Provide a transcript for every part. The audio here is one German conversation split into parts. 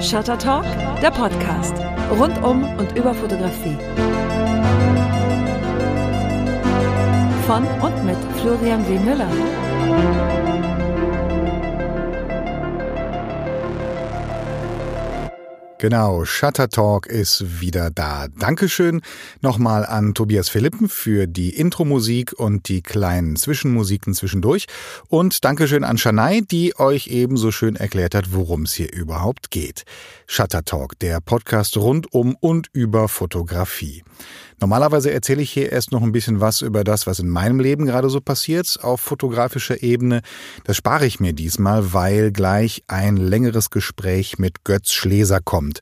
Shutter Talk, der Podcast. Rund um und über Fotografie. Von und mit Florian W. Müller. Genau, Shutter Talk ist wieder da. Dankeschön nochmal an Tobias Philippen für die Intro-Musik und die kleinen Zwischenmusiken zwischendurch. Und Dankeschön an Shanai, die euch ebenso schön erklärt hat, worum es hier überhaupt geht. Shutter Talk, der Podcast rund um und über Fotografie. Normalerweise erzähle ich hier erst noch ein bisschen was über das, was in meinem Leben gerade so passiert auf fotografischer Ebene. Das spare ich mir diesmal, weil gleich ein längeres Gespräch mit Götz Schleser kommt.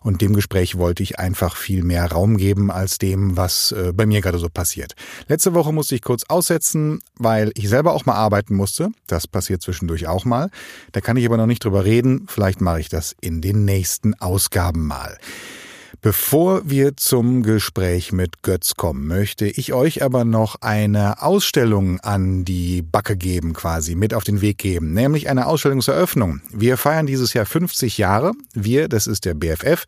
Und dem Gespräch wollte ich einfach viel mehr Raum geben als dem, was äh, bei mir gerade so passiert. Letzte Woche musste ich kurz aussetzen, weil ich selber auch mal arbeiten musste. Das passiert zwischendurch auch mal. Da kann ich aber noch nicht drüber reden. Vielleicht mache ich das in den nächsten Ausgaben mal. Bevor wir zum Gespräch mit Götz kommen, möchte ich euch aber noch eine Ausstellung an die Backe geben, quasi mit auf den Weg geben, nämlich eine Ausstellungseröffnung. Wir feiern dieses Jahr 50 Jahre. Wir, das ist der BFF,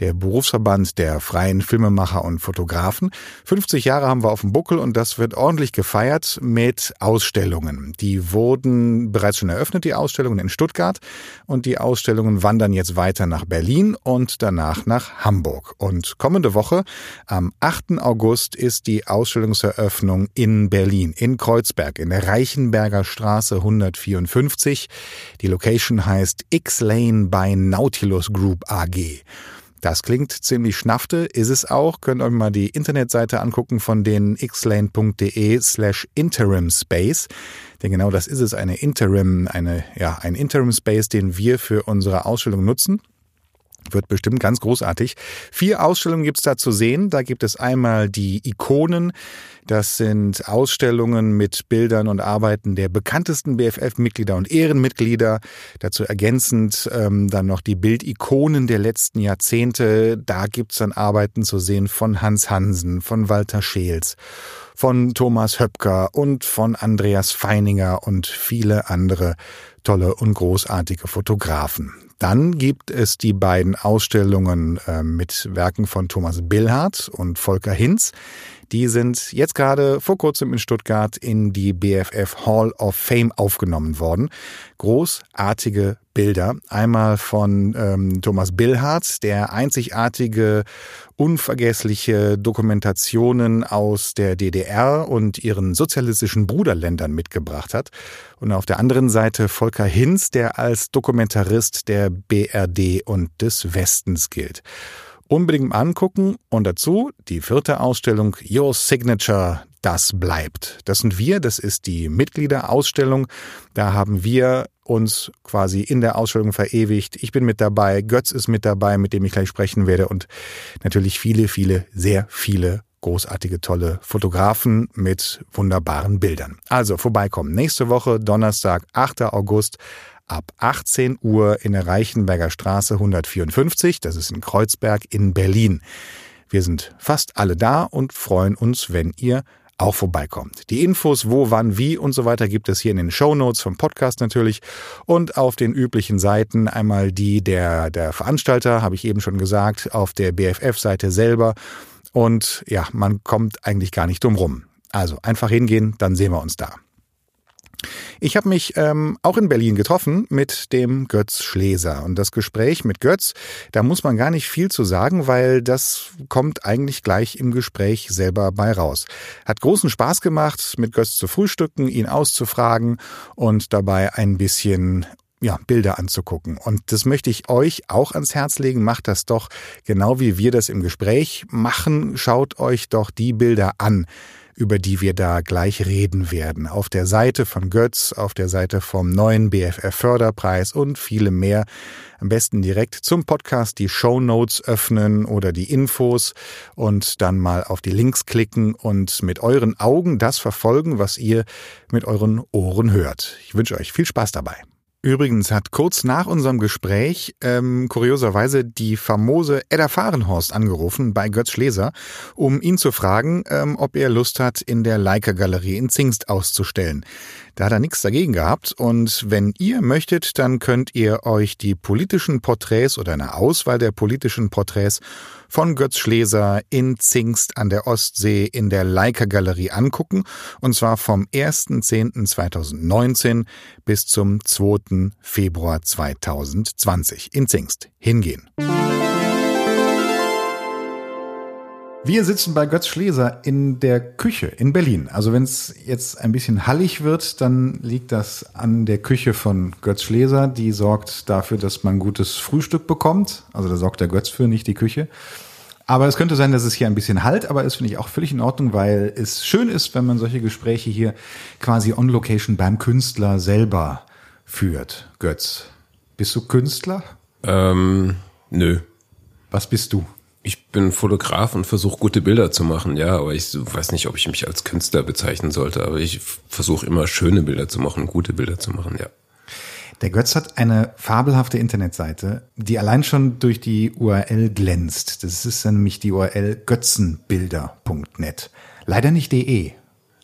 der Berufsverband der freien Filmemacher und Fotografen. 50 Jahre haben wir auf dem Buckel und das wird ordentlich gefeiert mit Ausstellungen. Die wurden bereits schon eröffnet, die Ausstellungen in Stuttgart und die Ausstellungen wandern jetzt weiter nach Berlin und danach nach Hamburg. Hamburg. Und kommende Woche, am 8. August, ist die Ausstellungseröffnung in Berlin, in Kreuzberg, in der Reichenberger Straße 154. Die Location heißt X-Lane by Nautilus Group AG. Das klingt ziemlich schnafte, ist es auch. Könnt euch mal die Internetseite angucken von den xlane.de slash interim space. Denn genau das ist es, eine Interim, eine, ja, ein Interim Space, den wir für unsere Ausstellung nutzen. Wird bestimmt ganz großartig. Vier Ausstellungen gibt's da zu sehen. Da gibt es einmal die Ikonen. Das sind Ausstellungen mit Bildern und Arbeiten der bekanntesten BFF-Mitglieder und Ehrenmitglieder. Dazu ergänzend ähm, dann noch die Bildikonen der letzten Jahrzehnte. Da gibt's dann Arbeiten zu sehen von Hans Hansen, von Walter Scheels, von Thomas Höpker und von Andreas Feininger und viele andere tolle und großartige Fotografen. Dann gibt es die beiden Ausstellungen äh, mit Werken von Thomas Billhardt und Volker Hinz. Die sind jetzt gerade vor kurzem in Stuttgart in die BFF Hall of Fame aufgenommen worden. Großartige Bilder. Einmal von ähm, Thomas Billhardt, der einzigartige, unvergessliche Dokumentationen aus der DDR und ihren sozialistischen Bruderländern mitgebracht hat. Und auf der anderen Seite Volker Hinz, der als Dokumentarist der BRD und des Westens gilt. Unbedingt angucken und dazu die vierte Ausstellung Your Signature, das bleibt. Das sind wir, das ist die Mitgliederausstellung. Da haben wir uns quasi in der Ausstellung verewigt. Ich bin mit dabei, Götz ist mit dabei, mit dem ich gleich sprechen werde und natürlich viele, viele, sehr viele großartige, tolle Fotografen mit wunderbaren Bildern. Also vorbeikommen. Nächste Woche, Donnerstag, 8. August ab 18 Uhr in der Reichenberger Straße 154. Das ist in Kreuzberg in Berlin. Wir sind fast alle da und freuen uns, wenn ihr auch vorbeikommt. Die Infos, wo, wann, wie und so weiter gibt es hier in den Show Notes vom Podcast natürlich und auf den üblichen Seiten einmal die der, der Veranstalter, habe ich eben schon gesagt, auf der BFF-Seite selber und ja, man kommt eigentlich gar nicht drum rum. Also einfach hingehen, dann sehen wir uns da. Ich habe mich ähm, auch in Berlin getroffen mit dem Götz Schleser. Und das Gespräch mit Götz, da muss man gar nicht viel zu sagen, weil das kommt eigentlich gleich im Gespräch selber bei raus. Hat großen Spaß gemacht, mit Götz zu frühstücken, ihn auszufragen und dabei ein bisschen ja, Bilder anzugucken. Und das möchte ich euch auch ans Herz legen. Macht das doch genau wie wir das im Gespräch machen. Schaut euch doch die Bilder an über die wir da gleich reden werden. Auf der Seite von Götz, auf der Seite vom neuen BFR Förderpreis und viele mehr. Am besten direkt zum Podcast die Show Notes öffnen oder die Infos und dann mal auf die Links klicken und mit euren Augen das verfolgen, was ihr mit euren Ohren hört. Ich wünsche euch viel Spaß dabei. Übrigens hat kurz nach unserem Gespräch ähm, kurioserweise die famose Edda Fahrenhorst angerufen bei Götz Schleser, um ihn zu fragen, ähm, ob er Lust hat, in der Leica-Galerie in Zingst auszustellen. Da hat er nichts dagegen gehabt. Und wenn ihr möchtet, dann könnt ihr euch die politischen Porträts oder eine Auswahl der politischen Porträts von Götz Schleser in Zingst an der Ostsee in der Leica Galerie angucken. Und zwar vom 1.10.2019 bis zum 2. Februar 2020 in Zingst. Hingehen. Wir sitzen bei Götz Schleser in der Küche in Berlin. Also wenn es jetzt ein bisschen hallig wird, dann liegt das an der Küche von Götz Schleser. Die sorgt dafür, dass man gutes Frühstück bekommt. Also da sorgt der Götz für, nicht die Küche. Aber es könnte sein, dass es hier ein bisschen halt, aber das finde ich auch völlig in Ordnung, weil es schön ist, wenn man solche Gespräche hier quasi on location beim Künstler selber führt. Götz, bist du Künstler? Ähm, nö. Was bist du? Ich bin Fotograf und versuche gute Bilder zu machen, ja, aber ich weiß nicht, ob ich mich als Künstler bezeichnen sollte, aber ich versuche immer schöne Bilder zu machen, gute Bilder zu machen, ja. Der Götz hat eine fabelhafte Internetseite, die allein schon durch die URL glänzt. Das ist nämlich die URL götzenbilder.net. Leider nicht de.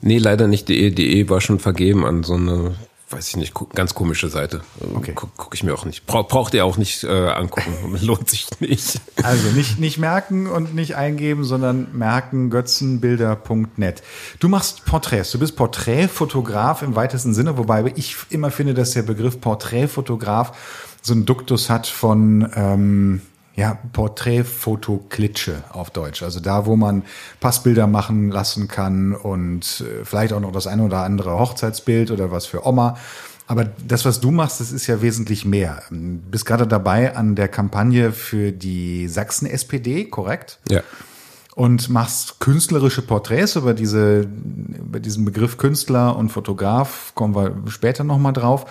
Nee, leider nicht de. De war schon vergeben an so eine weiß ich nicht, ganz komische Seite. Okay. Guck, guck ich mir auch nicht. Bra braucht ihr auch nicht äh, angucken. Lohnt sich nicht. Also nicht, nicht merken und nicht eingeben, sondern merken götzenbilder.net. Du machst Porträts. Du bist Porträtfotograf im weitesten Sinne, wobei ich immer finde, dass der Begriff Porträtfotograf so einen Duktus hat von ähm, ja, Porträtfotoklitsche auf Deutsch. Also da, wo man Passbilder machen lassen kann und äh, vielleicht auch noch das eine oder andere Hochzeitsbild oder was für Oma. Aber das, was du machst, das ist ja wesentlich mehr. Du bist gerade dabei an der Kampagne für die Sachsen-SPD, korrekt? Ja und machst künstlerische Porträts über diese über diesen Begriff Künstler und Fotograf kommen wir später noch mal drauf.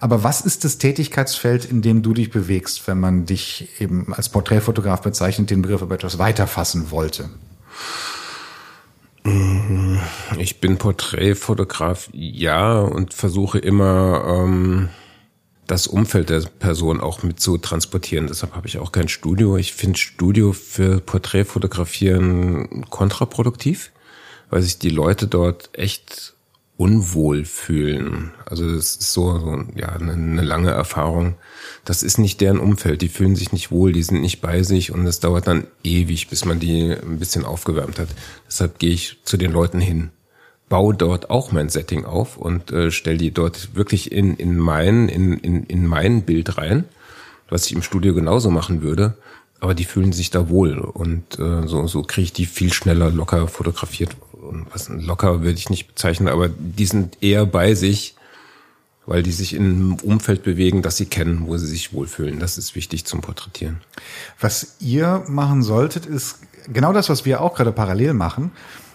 Aber was ist das Tätigkeitsfeld, in dem du dich bewegst, wenn man dich eben als Porträtfotograf bezeichnet, den Begriff aber etwas weiter fassen wollte? Ich bin Porträtfotograf, ja, und versuche immer ähm, das Umfeld der Person auch mit zu transportieren. Deshalb habe ich auch kein Studio. Ich finde Studio für Porträtfotografieren kontraproduktiv, weil sich die Leute dort echt unwohl fühlen. Also das ist so, so ja eine, eine lange Erfahrung. Das ist nicht deren Umfeld. Die fühlen sich nicht wohl, die sind nicht bei sich und es dauert dann ewig, bis man die ein bisschen aufgewärmt hat. Deshalb gehe ich zu den Leuten hin baue dort auch mein Setting auf und äh, stelle die dort wirklich in, in, mein, in, in, in mein Bild rein, was ich im Studio genauso machen würde. Aber die fühlen sich da wohl und äh, so, so kriege ich die viel schneller locker fotografiert. Und was locker würde ich nicht bezeichnen, aber die sind eher bei sich, weil die sich in einem Umfeld bewegen, das sie kennen, wo sie sich wohlfühlen. Das ist wichtig zum Porträtieren. Was ihr machen solltet, ist genau das, was wir auch gerade parallel machen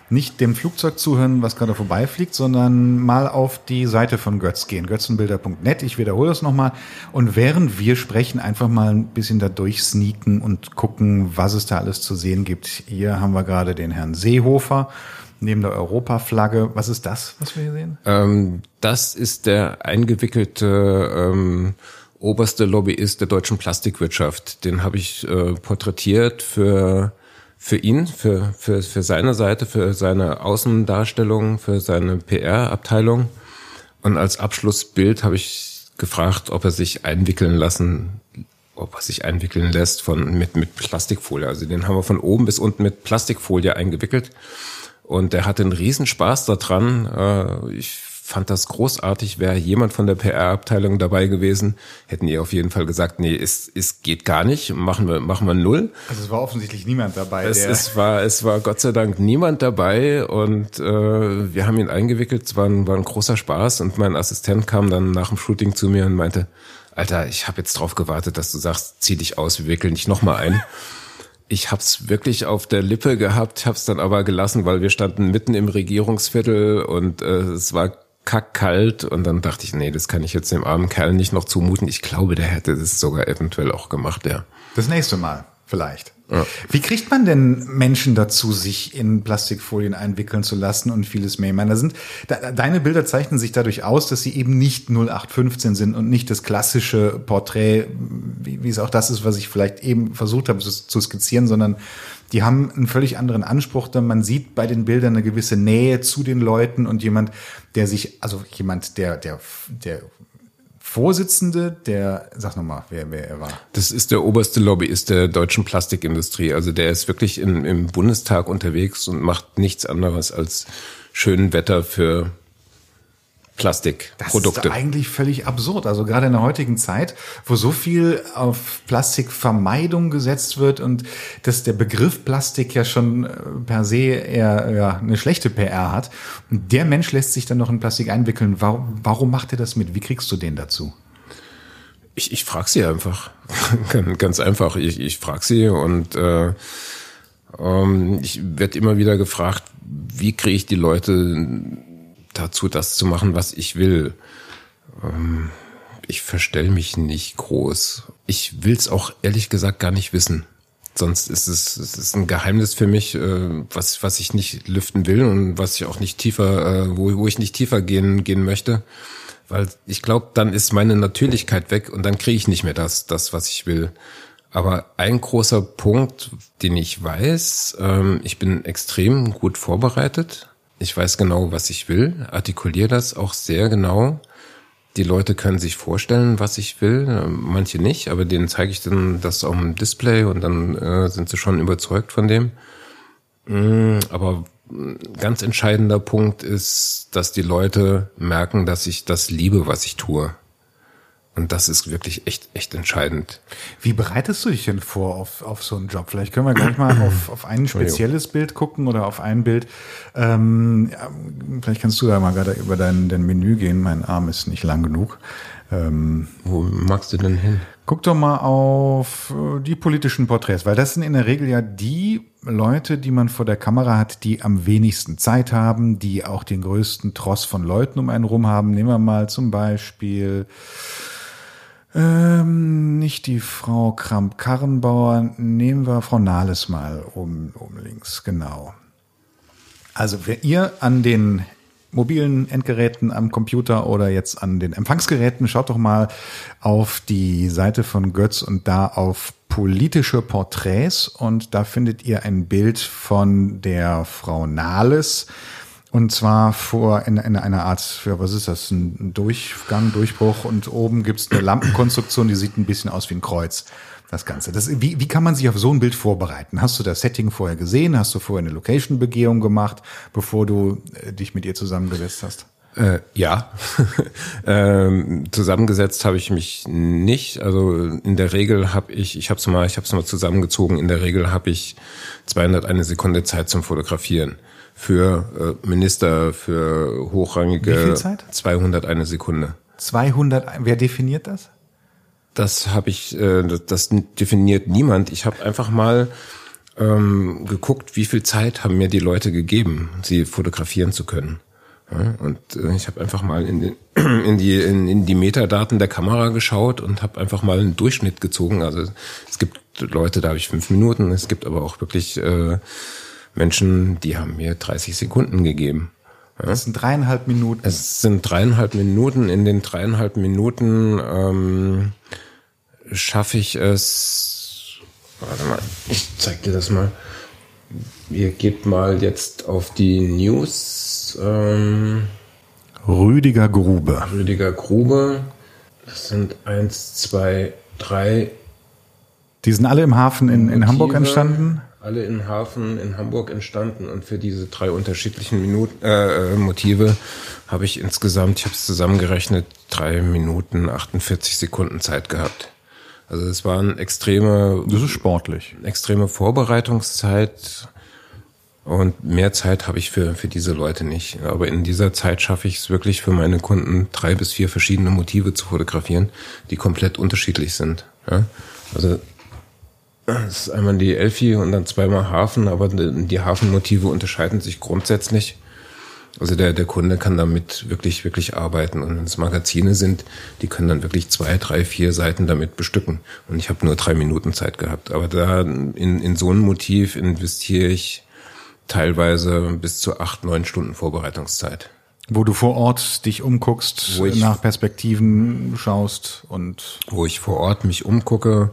nicht dem Flugzeug zuhören, was gerade vorbeifliegt, sondern mal auf die Seite von Götz gehen, götzenbilder.net. Ich wiederhole das nochmal. Und während wir sprechen, einfach mal ein bisschen da durchsneaken und gucken, was es da alles zu sehen gibt. Hier haben wir gerade den Herrn Seehofer neben der Europaflagge. Was ist das, was wir hier sehen? Ähm, das ist der eingewickelte ähm, oberste Lobbyist der deutschen Plastikwirtschaft. Den habe ich äh, porträtiert für für ihn, für, für, für seine Seite, für seine Außendarstellung, für seine PR-Abteilung. Und als Abschlussbild habe ich gefragt, ob er sich einwickeln lassen, ob er sich einwickeln lässt von, mit, mit Plastikfolie. Also den haben wir von oben bis unten mit Plastikfolie eingewickelt. Und er hatte einen Riesenspaß daran. Äh, ich fand das großartig. Wäre jemand von der PR-Abteilung dabei gewesen, hätten die auf jeden Fall gesagt, nee, es, es geht gar nicht, machen wir, machen wir null. Also es war offensichtlich niemand dabei. Es, es war, es war Gott sei Dank niemand dabei und äh, wir haben ihn eingewickelt. Es war ein, war ein großer Spaß und mein Assistent kam dann nach dem Shooting zu mir und meinte, Alter, ich habe jetzt drauf gewartet, dass du sagst, zieh dich aus, wir wickeln dich nochmal ein. Ich hab's wirklich auf der Lippe gehabt, hab's dann aber gelassen, weil wir standen mitten im Regierungsviertel und äh, es war kackkalt und dann dachte ich, nee, das kann ich jetzt dem armen Kerl nicht noch zumuten. Ich glaube, der hätte das sogar eventuell auch gemacht, ja. Das nächste Mal, vielleicht. Ja. Wie kriegt man denn Menschen dazu, sich in Plastikfolien einwickeln zu lassen und vieles mehr? Ich meine, da sind, da, deine Bilder zeichnen sich dadurch aus, dass sie eben nicht 0815 sind und nicht das klassische Porträt, wie, wie es auch das ist, was ich vielleicht eben versucht habe zu, zu skizzieren, sondern die haben einen völlig anderen Anspruch, denn man sieht bei den Bildern eine gewisse Nähe zu den Leuten und jemand, der sich, also jemand, der, der, der Vorsitzende der, sag nochmal, wer, wer er war. Das ist der oberste Lobbyist der deutschen Plastikindustrie. Also der ist wirklich in, im Bundestag unterwegs und macht nichts anderes als schön Wetter für Plastikprodukte. Das ist eigentlich völlig absurd. Also gerade in der heutigen Zeit, wo so viel auf Plastikvermeidung gesetzt wird und dass der Begriff Plastik ja schon äh, per se eher ja, eine schlechte PR hat. Und der Mensch lässt sich dann noch in Plastik einwickeln. Warum, warum macht er das mit? Wie kriegst du den dazu? Ich, ich frage sie einfach. Ganz einfach. Ich, ich frage sie und äh, ähm, ich werde immer wieder gefragt, wie kriege ich die Leute dazu, das zu machen, was ich will. Ähm, ich verstell mich nicht groß. Ich will's auch ehrlich gesagt gar nicht wissen. Sonst ist es, es ist ein Geheimnis für mich, äh, was, was ich nicht lüften will und was ich auch nicht tiefer, äh, wo, wo ich nicht tiefer gehen, gehen möchte. Weil ich glaube, dann ist meine Natürlichkeit weg und dann kriege ich nicht mehr das, das, was ich will. Aber ein großer Punkt, den ich weiß, ähm, ich bin extrem gut vorbereitet ich weiß genau, was ich will, artikuliere das auch sehr genau. Die Leute können sich vorstellen, was ich will, manche nicht, aber denen zeige ich dann das auf dem Display und dann äh, sind sie schon überzeugt von dem. Mm, aber ganz entscheidender Punkt ist, dass die Leute merken, dass ich das liebe, was ich tue. Und das ist wirklich echt, echt entscheidend. Wie bereitest du dich denn vor auf, auf so einen Job? Vielleicht können wir gleich mal auf, auf ein spezielles Bild gucken oder auf ein Bild. Ähm, ja, vielleicht kannst du da mal gerade über dein, dein Menü gehen. Mein Arm ist nicht lang genug. Ähm, Wo magst du denn hin? Guck doch mal auf äh, die politischen Porträts, weil das sind in der Regel ja die Leute, die man vor der Kamera hat, die am wenigsten Zeit haben, die auch den größten Tross von Leuten um einen rum haben. Nehmen wir mal zum Beispiel ähm, nicht die Frau Kramp-Karrenbauer, nehmen wir Frau Nahles mal oben, oben links, genau. Also wenn ihr an den mobilen Endgeräten am Computer oder jetzt an den Empfangsgeräten, schaut doch mal auf die Seite von Götz und da auf politische Porträts und da findet ihr ein Bild von der Frau Nahles. Und zwar vor in, in einer Art, für was ist das, ein Durchgang, Durchbruch und oben gibt's eine Lampenkonstruktion, die sieht ein bisschen aus wie ein Kreuz. Das Ganze. Das, wie, wie kann man sich auf so ein Bild vorbereiten? Hast du das Setting vorher gesehen? Hast du vorher eine Location-Begehung gemacht, bevor du äh, dich mit ihr zusammengesetzt hast? Äh, ja, ähm, zusammengesetzt habe ich mich nicht. Also in der Regel habe ich, ich habe es mal, ich habe es mal zusammengezogen. In der Regel habe ich 201 Sekunde Zeit zum Fotografieren für äh, Minister, für hochrangige. Wie viel Zeit? 201 Sekunde. 200, wer definiert das? Das habe ich, äh, das, definiert niemand. Ich habe einfach mal ähm, geguckt, wie viel Zeit haben mir die Leute gegeben, sie fotografieren zu können. Ja, und äh, ich habe einfach mal in, den, in die in, in die Metadaten der Kamera geschaut und habe einfach mal einen Durchschnitt gezogen. Also es gibt Leute, da habe ich fünf Minuten. Es gibt aber auch wirklich äh, Menschen, die haben mir 30 Sekunden gegeben. Ja? Das sind dreieinhalb Minuten. Es sind dreieinhalb Minuten. In den dreieinhalb Minuten ähm, schaffe ich es. Warte mal, ich zeig dir das mal. Ihr geht mal jetzt auf die News. Ähm, Rüdiger Grube. Rüdiger Grube. Das sind eins, zwei, drei. Die sind alle im Hafen in, in Hamburg entstanden? Alle in Hafen in Hamburg entstanden und für diese drei unterschiedlichen Minuten, äh, Motive habe ich insgesamt, ich habe es zusammengerechnet, drei Minuten 48 Sekunden Zeit gehabt. Also es waren extreme, das ist sportlich, extreme Vorbereitungszeit und mehr Zeit habe ich für für diese Leute nicht. Aber in dieser Zeit schaffe ich es wirklich für meine Kunden drei bis vier verschiedene Motive zu fotografieren, die komplett unterschiedlich sind. Ja? Also das ist einmal die Elfi und dann zweimal Hafen, aber die Hafenmotive unterscheiden sich grundsätzlich. Also der, der Kunde kann damit wirklich, wirklich arbeiten. Und wenn es Magazine sind, die können dann wirklich zwei, drei, vier Seiten damit bestücken. Und ich habe nur drei Minuten Zeit gehabt. Aber da in, in so ein Motiv investiere ich teilweise bis zu acht, neun Stunden Vorbereitungszeit. Wo du vor Ort dich umguckst, Wo ich- nach Perspektiven schaust und Wo ich vor Ort mich umgucke,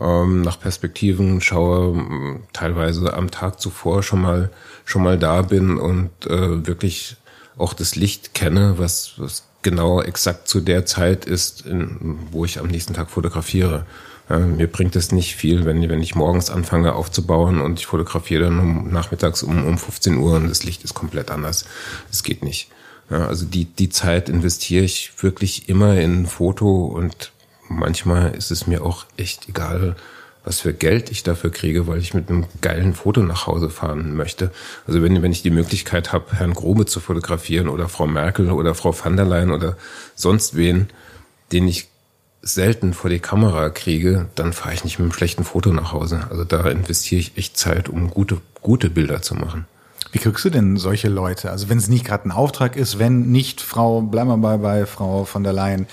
ähm, nach Perspektiven schaue, teilweise am Tag zuvor schon mal schon mal da bin und äh, wirklich auch das Licht kenne, was, was genau exakt zu der Zeit ist, in, wo ich am nächsten Tag fotografiere. Ja, mir bringt es nicht viel, wenn, wenn ich morgens anfange aufzubauen und ich fotografiere dann um, nachmittags um, um 15 Uhr und das Licht ist komplett anders. Das geht nicht. Ja, also die, die Zeit investiere ich wirklich immer in Foto und manchmal ist es mir auch echt egal, was für Geld ich dafür kriege, weil ich mit einem geilen Foto nach Hause fahren möchte. Also wenn, wenn ich die Möglichkeit habe, Herrn Grobe zu fotografieren oder Frau Merkel oder Frau van der Leyen oder sonst wen, den ich selten vor die Kamera kriege, dann fahre ich nicht mit einem schlechten Foto nach Hause. Also da investiere ich echt Zeit, um gute, gute Bilder zu machen. Wie kriegst du denn solche Leute? Also wenn es nicht gerade ein Auftrag ist, wenn nicht Frau, bleiben wir mal bei Frau von der Leyen,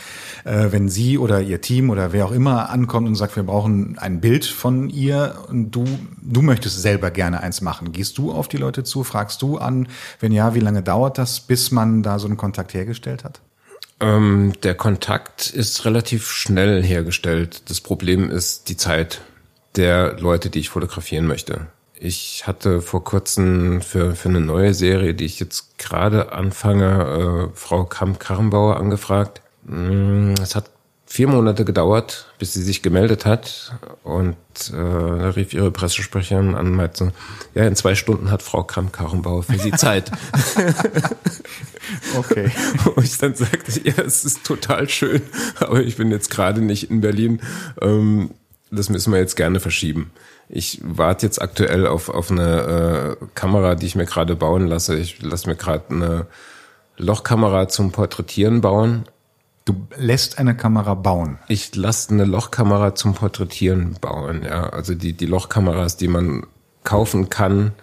äh, wenn sie oder ihr Team oder wer auch immer ankommt und sagt, wir brauchen ein Bild von ihr und du, du möchtest selber gerne eins machen. Gehst du auf die Leute zu? Fragst du an? Wenn ja, wie lange dauert das, bis man da so einen Kontakt hergestellt hat? Ähm, der Kontakt ist relativ schnell hergestellt. Das Problem ist die Zeit der Leute, die ich fotografieren möchte. Ich hatte vor kurzem für, für eine neue Serie, die ich jetzt gerade anfange, äh, Frau Kamp-Karrenbauer angefragt. Mm, Es hat vier Monate gedauert, bis sie sich gemeldet hat. Und äh, da rief ihre Pressesprecherin an und meinte, ja, in zwei Stunden hat Frau Kamp-Karrenbauer für sie Zeit. Okay. Wo ich dann sagte, ja, es ist total schön, aber ich bin jetzt gerade nicht in Berlin. Ähm, das müssen wir jetzt gerne verschieben. Ich warte jetzt aktuell auf, auf eine äh, Kamera, die ich mir gerade bauen lasse. Ich lasse mir gerade eine Lochkamera zum Porträtieren bauen. Du lässt eine Kamera bauen. Ich lasse eine Lochkamera zum Porträtieren bauen. Ja, also die, die Lochkameras, die man kaufen kann,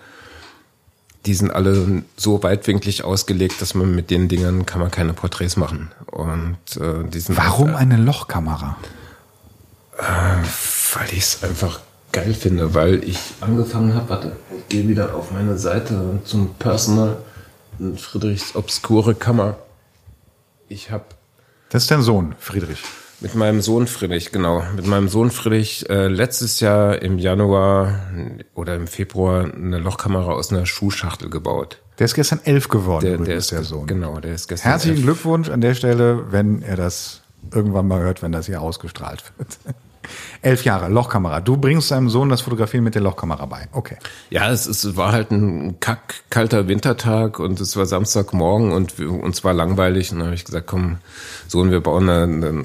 die sind alle so weitwinklig ausgelegt, dass man mit den Dingern kann man keine Porträts machen. Und äh, die sind Warum eine Lochkamera? Weil ich es einfach geil finde, weil ich angefangen habe, warte, ich gehe wieder auf meine Seite zum Personal in Friedrichs obskure Kammer. Ich habe Das ist dein Sohn, Friedrich. mit meinem Sohn Friedrich, genau, mit meinem Sohn Friedrich äh, letztes Jahr im Januar oder im Februar eine Lochkamera aus einer Schuhschachtel gebaut. Der ist gestern elf geworden, Der, der ist der Sohn. Genau, der ist gestern. Herzlichen elf. Glückwunsch an der Stelle, wenn er das irgendwann mal hört, wenn das hier ausgestrahlt wird. Elf Jahre, Lochkamera. Du bringst deinem Sohn das Fotografieren mit der Lochkamera bei. Okay. Ja, es, es war halt ein kack kalter Wintertag und es war Samstagmorgen und wir, uns war langweilig und dann habe ich gesagt, komm, Sohn, wir bauen eine, eine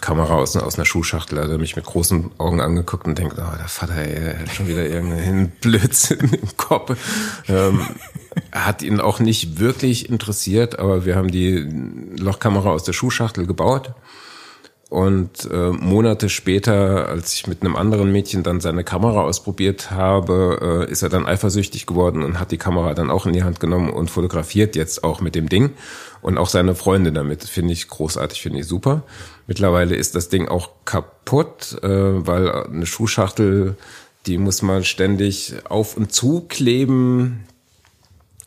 Kamera aus, einer- aus einer Schuhschachtel. Da hat er mich mit großen Augen angeguckt und denkt, oh, der Vater, ey, hat schon wieder irgendeinen Blödsinn im Kopf. Ähm, hat ihn auch nicht wirklich interessiert, aber wir haben die Lochkamera aus der Schuhschachtel gebaut. Und äh, Monate später, als ich mit einem anderen Mädchen dann seine Kamera ausprobiert habe, äh, ist er dann eifersüchtig geworden und hat die Kamera dann auch in die Hand genommen und fotografiert jetzt auch mit dem Ding und auch seine Freunde damit. Finde ich großartig, finde ich super. Mittlerweile ist das Ding auch kaputt, äh, weil eine Schuhschachtel, die muss man ständig auf und zu kleben,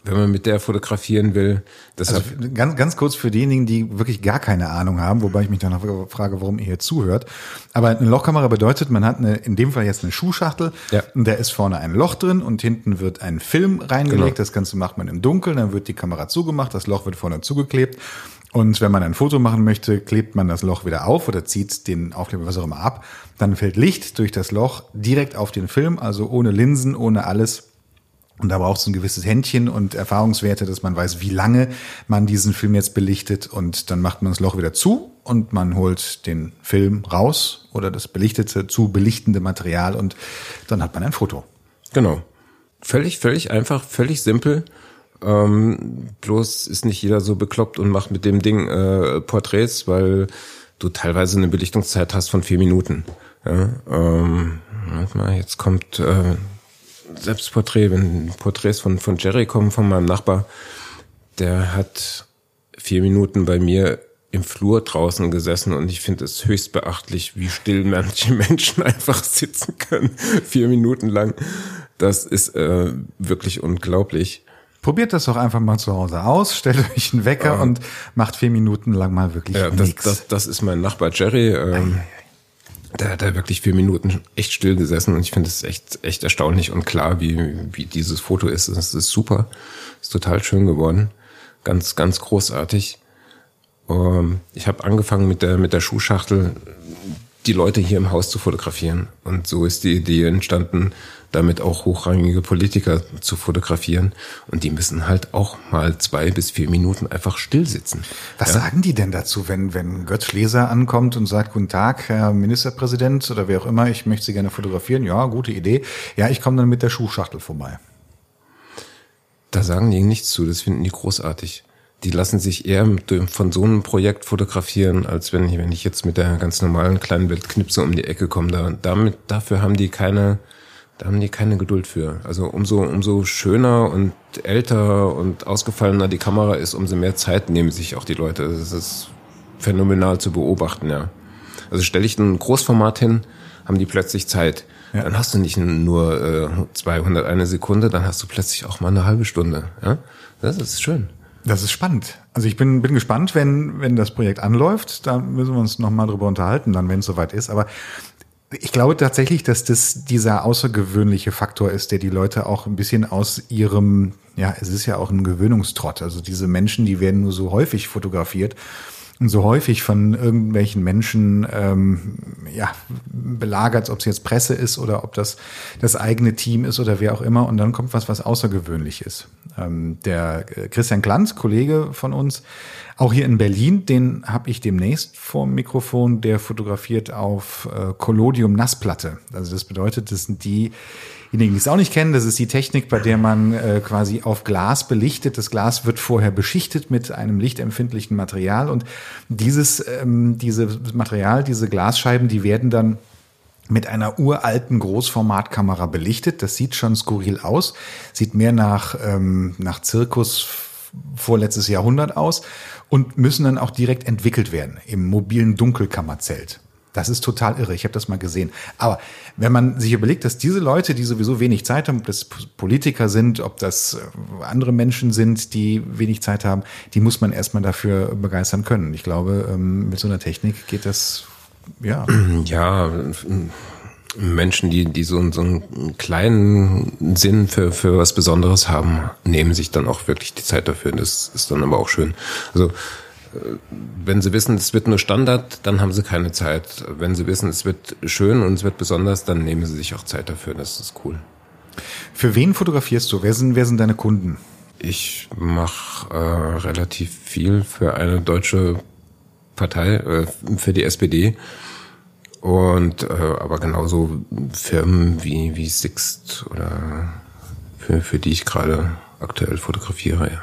wenn man mit der fotografieren will. Deshalb Also ganz, ganz kurz für diejenigen, die wirklich gar keine Ahnung haben, wobei ich mich dann noch frage, warum ihr hier zuhört. Aber eine Lochkamera bedeutet, man hat eine, in dem Fall jetzt eine Schuhschachtel, Ja. und da ist vorne ein Loch drin und hinten wird ein Film reingelegt. Genau. Das Ganze macht man im Dunkeln, dann wird die Kamera zugemacht, das Loch wird vorne zugeklebt. Und wenn man ein Foto machen möchte, klebt man das Loch wieder auf oder zieht den Aufkleber, was auch immer ab. Dann fällt Licht durch das Loch direkt auf den Film, also ohne Linsen, ohne alles. Und da braucht es ein gewisses Händchen und Erfahrungswerte, dass man weiß, wie lange man diesen Film jetzt belichtet. Und dann macht man das Loch wieder zu und man holt den Film raus oder das belichtete, zu belichtende Material und dann hat man ein Foto. Genau. Völlig, völlig einfach, völlig simpel. Ähm, bloß ist nicht jeder so bekloppt und macht mit dem Ding äh, Porträts, weil du teilweise eine Belichtungszeit hast von vier Minuten. Ja, ähm, warte mal, jetzt kommt äh, Selbstporträt, wenn Porträts von, von Jerry kommen, von meinem Nachbar, der hat vier Minuten bei mir im Flur draußen gesessen und ich finde es höchst beachtlich, wie still manche Menschen einfach sitzen können, vier Minuten lang. Das ist äh, wirklich unglaublich. Probiert das doch einfach mal zu Hause aus, stellt euch einen Wecker ja. und macht vier Minuten lang mal wirklich ja, das, nichts. Das, das ist mein Nachbar Jerry. Ähm, der hat da wirklich vier Minuten echt still gesessen und ich finde es echt, echt erstaunlich und klar, wie, wie dieses Foto ist. Es ist super. Ist total schön geworden. Ganz, ganz großartig. Ähm, ich habe angefangen mit der, mit der Schuhschachtel die Leute hier im Haus zu fotografieren. Und so ist die Idee entstanden, damit auch hochrangige Politiker zu fotografieren. Und die müssen halt auch mal zwei bis vier Minuten einfach still sitzen. Was ja? sagen die denn dazu, wenn, wenn Götz Schleser ankommt und sagt, guten Tag, Herr Ministerpräsident oder wer auch immer, ich möchte Sie gerne fotografieren. Ja, gute Idee. Ja, ich komme dann mit der Schuhschachtel vorbei. Da sagen die nichts zu, das finden die großartig die lassen sich eher von so einem Projekt fotografieren, als wenn ich, wenn ich jetzt mit der ganz normalen kleinen Weltknipse um die Ecke komme. Da, damit, dafür haben die keine, da haben die keine Geduld für. Also umso, umso schöner und älter und ausgefallener die Kamera ist, umso mehr Zeit nehmen sich auch die Leute. Das ist phänomenal zu beobachten, ja. Also stelle ich ein Großformat hin, haben die plötzlich Zeit. Ja. Dann hast du nicht nur äh, 201 Sekunde, dann hast du plötzlich auch mal eine halbe Stunde. Ja? Das ist schön. Das ist spannend. Also ich bin, bin gespannt, wenn, wenn das Projekt anläuft. Da müssen wir uns nochmal drüber unterhalten, dann, wenn es soweit ist. Aber ich glaube tatsächlich, dass das dieser außergewöhnliche Faktor ist, der die Leute auch ein bisschen aus ihrem, ja, es ist ja auch ein Gewöhnungstrott. Also diese Menschen, die werden nur so häufig fotografiert und so häufig von irgendwelchen Menschen ähm, ja, belagert, ob es jetzt Presse ist oder ob das das eigene Team ist oder wer auch immer. Und dann kommt was, was außergewöhnlich ist. Ähm, der äh, Christian Glanz, Kollege von uns, auch hier in Berlin, den habe ich demnächst vor dem Mikrofon, der fotografiert auf äh, Collodium Nassplatte. Also das bedeutet, das sind die diejenigen, die es auch nicht kennen, das ist die Technik, bei der man äh, quasi auf Glas belichtet. Das Glas wird vorher beschichtet mit einem lichtempfindlichen Material und dieses, ähm, dieses Material, diese Glasscheiben, die werden dann mit einer uralten Großformatkamera belichtet. Das sieht schon skurril aus, sieht mehr nach, ähm, nach Zirkus vorletztes Jahrhundert aus und müssen dann auch direkt entwickelt werden im mobilen Dunkelkammerzelt. Das ist total irre. Ich habe das mal gesehen. Aber wenn man sich überlegt, dass diese Leute, die sowieso wenig Zeit haben, ob das Politiker sind, ob das äh, andere Menschen sind, die wenig Zeit haben, die muss man erstmal dafür begeistern können. Ich glaube, ähm, mit so einer Technik geht das, ja. Ja, Menschen, die, die so, so einen kleinen Sinn für, für was Besonderes haben, nehmen sich dann auch wirklich die Zeit dafür. Das ist dann aber auch schön. Also wenn sie wissen, es wird nur Standard, dann haben sie keine Zeit. Wenn sie wissen, es wird schön und es wird besonders, dann nehmen sie sich auch Zeit dafür. Das ist cool. Für wen fotografierst du? Wer sind, wer sind deine Kunden? Ich mache äh, relativ viel für eine deutsche Partei, äh, für die SPD. Und äh, aber genauso Firmen wie, wie Sixt oder für, für die ich gerade aktuell fotografiere, ja.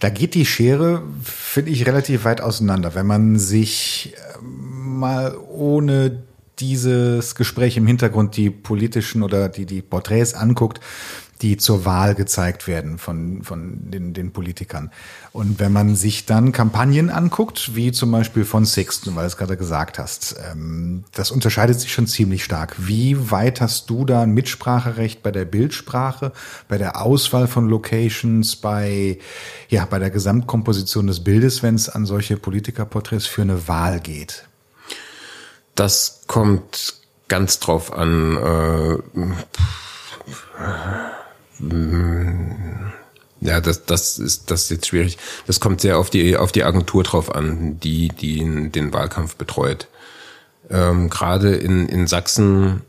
Da geht die Schere, finde ich, relativ weit auseinander. Wenn man sich äh, mal ohne dieses Gespräch im Hintergrund die politischen oder die, die Porträts anguckt, die zur Wahl gezeigt werden von, von den, den Politikern. Und wenn man sich dann Kampagnen anguckt, wie zum Beispiel von Sixten, weil du es gerade gesagt hast, ähm, das unterscheidet sich schon ziemlich stark. Wie weit hast du da ein Mitspracherecht bei der Bildsprache, bei der Auswahl von Locations, bei, ja, bei der Gesamtkomposition des Bildes, wenn es an solche Politikerporträts für eine Wahl geht? Das kommt ganz drauf an. Äh, ja, das, das ist das ist jetzt schwierig. Das kommt sehr auf die auf die Agentur drauf an, die die den Wahlkampf betreut. Ähm, Gerade in in Sachsen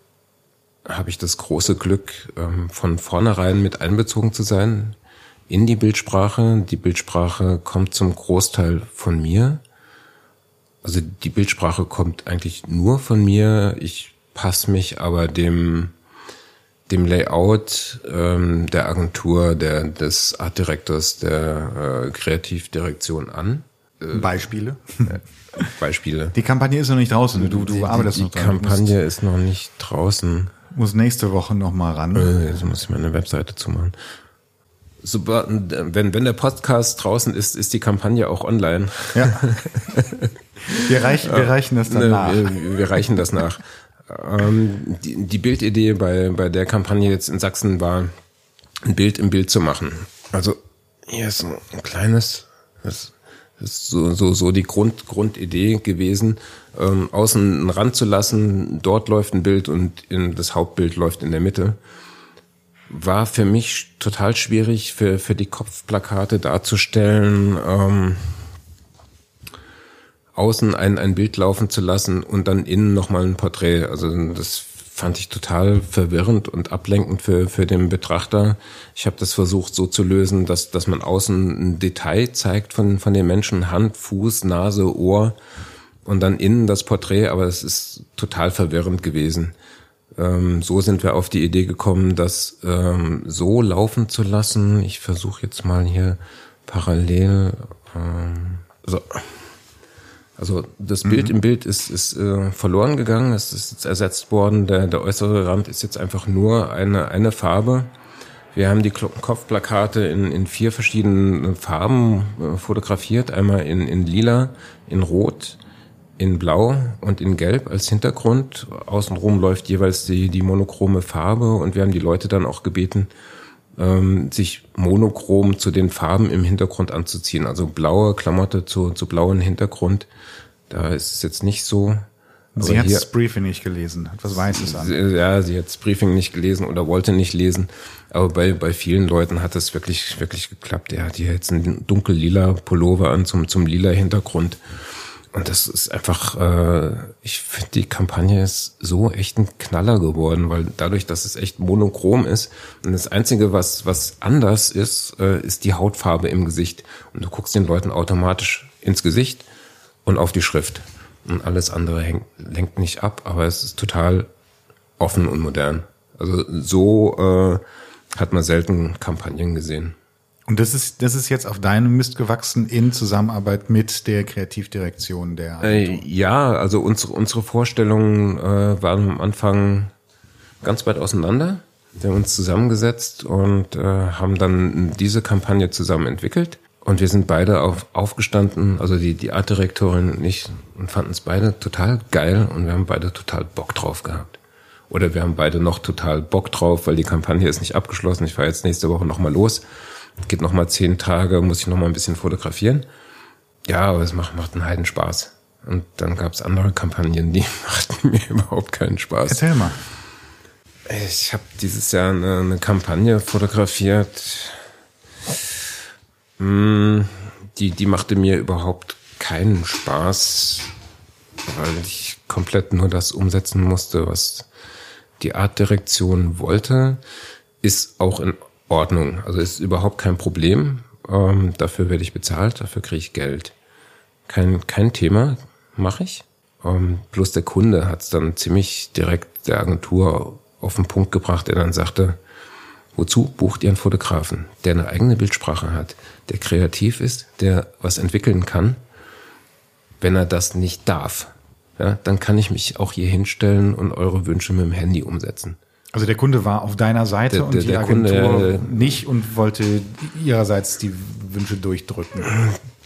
habe ich das große Glück, ähm, von vornherein mit einbezogen zu sein in die Bildsprache. Die Bildsprache kommt zum Großteil von mir. Also die Bildsprache kommt eigentlich nur von mir. Ich passe mich aber dem dem Layout ähm, der Agentur, der, des Artdirektors, der äh, Kreativdirektion an. Äh, Beispiele? Äh, Beispiele. Die Kampagne ist noch nicht draußen. Du, du die, arbeitest die, noch dran. Die Kampagne ist noch nicht draußen. Muss nächste Woche noch mal ran. Äh, jetzt muss ich meine Webseite zumachen. Super, wenn, wenn der Podcast draußen ist, ist die Kampagne auch online. Ja. Wir reichen, wir reichen das dann Ne, nach. Wir, wir reichen das nach. Ähm, die, die Bildidee bei, bei der Kampagne jetzt in Sachsen war, ein Bild im Bild zu machen. Also hier ist ein kleines, das ist so, so, so die Grund, Grundidee gewesen, ähm, außen einen Rand zu lassen, dort läuft ein Bild und in, das Hauptbild läuft in der Mitte. War für mich total schwierig, für, für die Kopfplakate darzustellen, ähm, außen ein, ein Bild laufen zu lassen und dann innen nochmal ein Porträt. Also das fand ich total verwirrend und ablenkend für, für den Betrachter. Ich habe das versucht so zu lösen, dass, dass man außen ein Detail zeigt von, von den Menschen, Hand, Fuß, Nase, Ohr und dann innen das Porträt, aber es ist total verwirrend gewesen. Ähm, so sind wir auf die Idee gekommen, das ähm, so laufen zu lassen. Ich versuche jetzt mal hier parallel. Ähm, so. Also das Bild im Bild ist, ist äh, verloren gegangen, es ist jetzt ersetzt worden. Der, der äußere Rand ist jetzt einfach nur eine, eine Farbe. Wir haben die Kopfplakate in, in vier verschiedenen Farben äh, fotografiert. Einmal in, in lila, in rot, in blau und in gelb als Hintergrund. Außenrum läuft jeweils die, die monochrome Farbe und wir haben die Leute dann auch gebeten, ähm, sich monochrom zu den Farben im Hintergrund anzuziehen. Also blaue Klamotte zu, zu blauen Hintergrund. Da ist es jetzt nicht so. Sie hat das Briefing nicht gelesen, hat was Weißes an. Sie- Ja, sie hat das Briefing nicht gelesen oder wollte nicht lesen. Aber bei, bei vielen Leuten hat es wirklich, wirklich geklappt. Er hat hier jetzt einen dunkel-lila Pullover an zum, zum lila Hintergrund. Und das ist einfach, äh, ich finde, die Kampagne ist so echt ein Knaller geworden, weil dadurch, dass es echt monochrom ist und das Einzige, was, was anders ist, äh, ist die Hautfarbe im Gesicht. Und du guckst den Leuten automatisch ins Gesicht und auf die Schrift. Und alles andere hängt, lenkt nicht ab, aber es ist total offen und modern. Also so äh, hat man selten Kampagnen gesehen. Und das ist, das ist jetzt auf deinem Mist gewachsen in Zusammenarbeit mit der Kreativdirektion der Äh, ja, also unsere, unsere Vorstellungen äh, waren am Anfang ganz weit auseinander. Wir haben uns zusammengesetzt und äh, haben dann diese Kampagne zusammen entwickelt. Und wir sind beide auf, aufgestanden, also die, die Artdirektorin und ich, und fanden es beide total geil und wir haben beide total Bock drauf gehabt. Oder wir haben beide noch total Bock drauf, weil die Kampagne ist nicht abgeschlossen. Ich fahre jetzt nächste Woche nochmal los. Geht nochmal zehn Tage, muss ich nochmal ein bisschen fotografieren. Ja, aber es macht, macht einen Heiden Spaß. Und dann gab es andere Kampagnen, die machten mir überhaupt keinen Spaß. Erzähl mal. Ich habe dieses Jahr eine, eine Kampagne fotografiert. Hm, Die, die machte mir überhaupt keinen Spaß, weil ich komplett nur das umsetzen musste, was die Artdirektion wollte. Ist auch in Ordnung. Also ist überhaupt kein Problem. Ähm, dafür werde ich bezahlt, dafür kriege ich Geld. Kein, kein Thema, mache ich. Ähm, bloß der Kunde hat es dann ziemlich direkt der Agentur auf den Punkt gebracht, der dann sagte, wozu bucht ihr einen Fotografen, der eine eigene Bildsprache hat, der kreativ ist, der was entwickeln kann, wenn er das nicht darf, ja, dann kann ich mich auch hier hinstellen und eure Wünsche mit dem Handy umsetzen. Also der Kunde war auf deiner Seite Der- und der- die der Agentur Kunde, äh, nicht und wollte ihrerseits die Wünsche durchdrücken.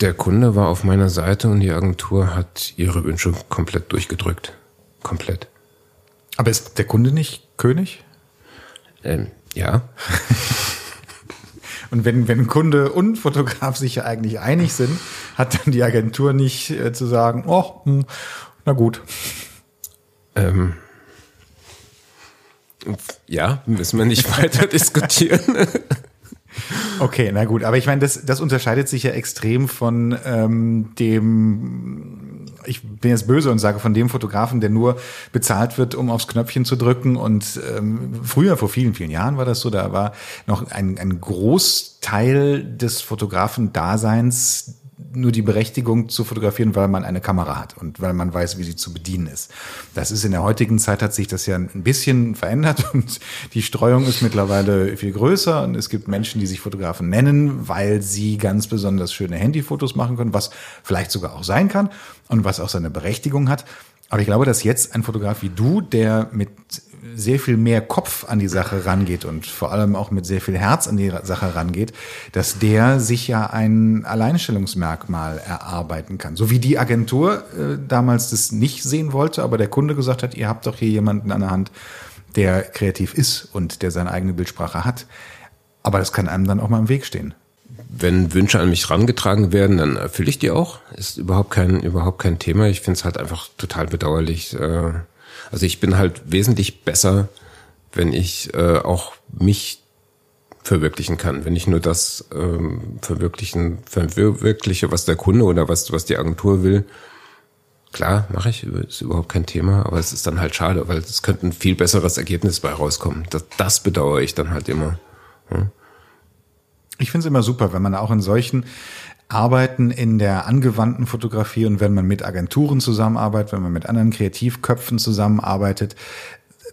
Der Kunde war auf meiner Seite und die Agentur hat ihre Wünsche komplett durchgedrückt. Komplett. Aber ist der Kunde nicht König? Ähm, ja, Und wenn, wenn Kunde und Fotograf sich ja eigentlich einig sind, hat dann die Agentur nicht äh, zu sagen, oh, hm, na gut. ähm, ja, müssen wir nicht weiter diskutieren. Okay, na gut, aber ich meine, das, das unterscheidet sich ja extrem von ähm, dem, ich bin jetzt böse und sage von dem Fotografen, der nur bezahlt wird, um aufs Knöpfchen zu drücken. Und ähm, früher, vor vielen, vielen Jahren war das so, da war noch ein, ein Großteil des Fotografen-Daseins nur die Berechtigung zu fotografieren, weil man eine Kamera hat und weil man weiß, wie sie zu bedienen ist. Das ist in der heutigen Zeit hat sich das ja ein bisschen verändert und die Streuung ist mittlerweile viel größer und es gibt Menschen, die sich Fotografen nennen, weil sie ganz besonders schöne Handyfotos machen können, was vielleicht sogar auch sein kann und was auch seine Berechtigung hat. Aber ich glaube, dass jetzt ein Fotograf wie du, der mit sehr viel mehr Kopf an die Sache rangeht und vor allem auch mit sehr viel Herz an die Sache rangeht, dass der sich ja ein Alleinstellungsmerkmal erarbeiten kann. So wie die Agentur äh, damals das nicht sehen wollte, aber der Kunde gesagt hat, ihr habt doch hier jemanden an der Hand, der kreativ ist und der seine eigene Bildsprache hat. Aber das kann einem dann auch mal im Weg stehen. Wenn Wünsche an mich rangetragen werden, dann erfülle ich die auch. Ist überhaupt kein, überhaupt kein Thema. Ich finde es halt einfach total bedauerlich. Äh, also ich bin halt wesentlich besser, wenn ich äh, auch mich verwirklichen kann. Wenn ich nur das ähm, verwirklichen, verwirkliche, was der Kunde oder was, was die Agentur will, klar, mache ich, ist überhaupt kein Thema, aber es ist dann halt schade, weil es könnte ein viel besseres Ergebnis bei rauskommen. Das, das bedauere ich dann halt immer. Hm? Ich finde es immer super, wenn man auch in solchen Arbeiten in der angewandten Fotografie und wenn man mit Agenturen zusammenarbeitet, wenn man mit anderen Kreativköpfen zusammenarbeitet,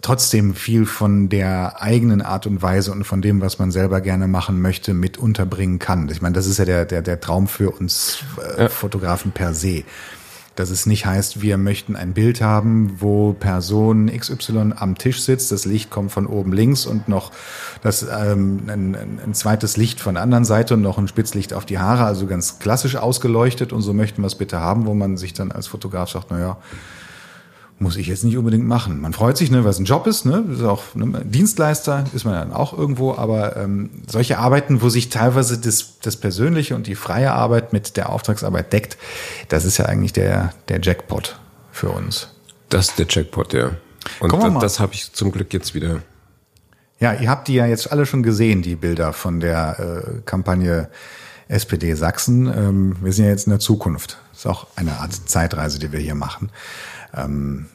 trotzdem viel von der eigenen Art und Weise und von dem, was man selber gerne machen möchte, mit unterbringen kann. Ich meine, das ist ja der, der, der Traum für uns äh, ja. Fotografen per se dass es nicht heißt, wir möchten ein Bild haben, wo Person XY am Tisch sitzt, das Licht kommt von oben links und noch das ähm, ein, ein zweites Licht von der anderen Seite und noch ein Spitzlicht auf die Haare, also ganz klassisch ausgeleuchtet. Und so möchten wir es bitte haben, wo man sich dann als Fotograf sagt, na ja, muss ich jetzt nicht unbedingt machen. Man freut sich, ne, weil es ein Job ist, ne, ist auch ne, Dienstleister ist man dann auch irgendwo, aber ähm, solche Arbeiten, wo sich teilweise das, das Persönliche und die freie Arbeit mit der Auftragsarbeit deckt, das ist ja eigentlich der der Jackpot für uns. Das ist der Jackpot, ja. Und das, das habe ich zum Glück jetzt wieder. Ja, ihr habt die ja jetzt alle schon gesehen, die Bilder von der äh, Kampagne SPD Sachsen. Ähm, wir sind ja jetzt in der Zukunft. Das ist auch eine Art Zeitreise, die wir hier machen. Ähm,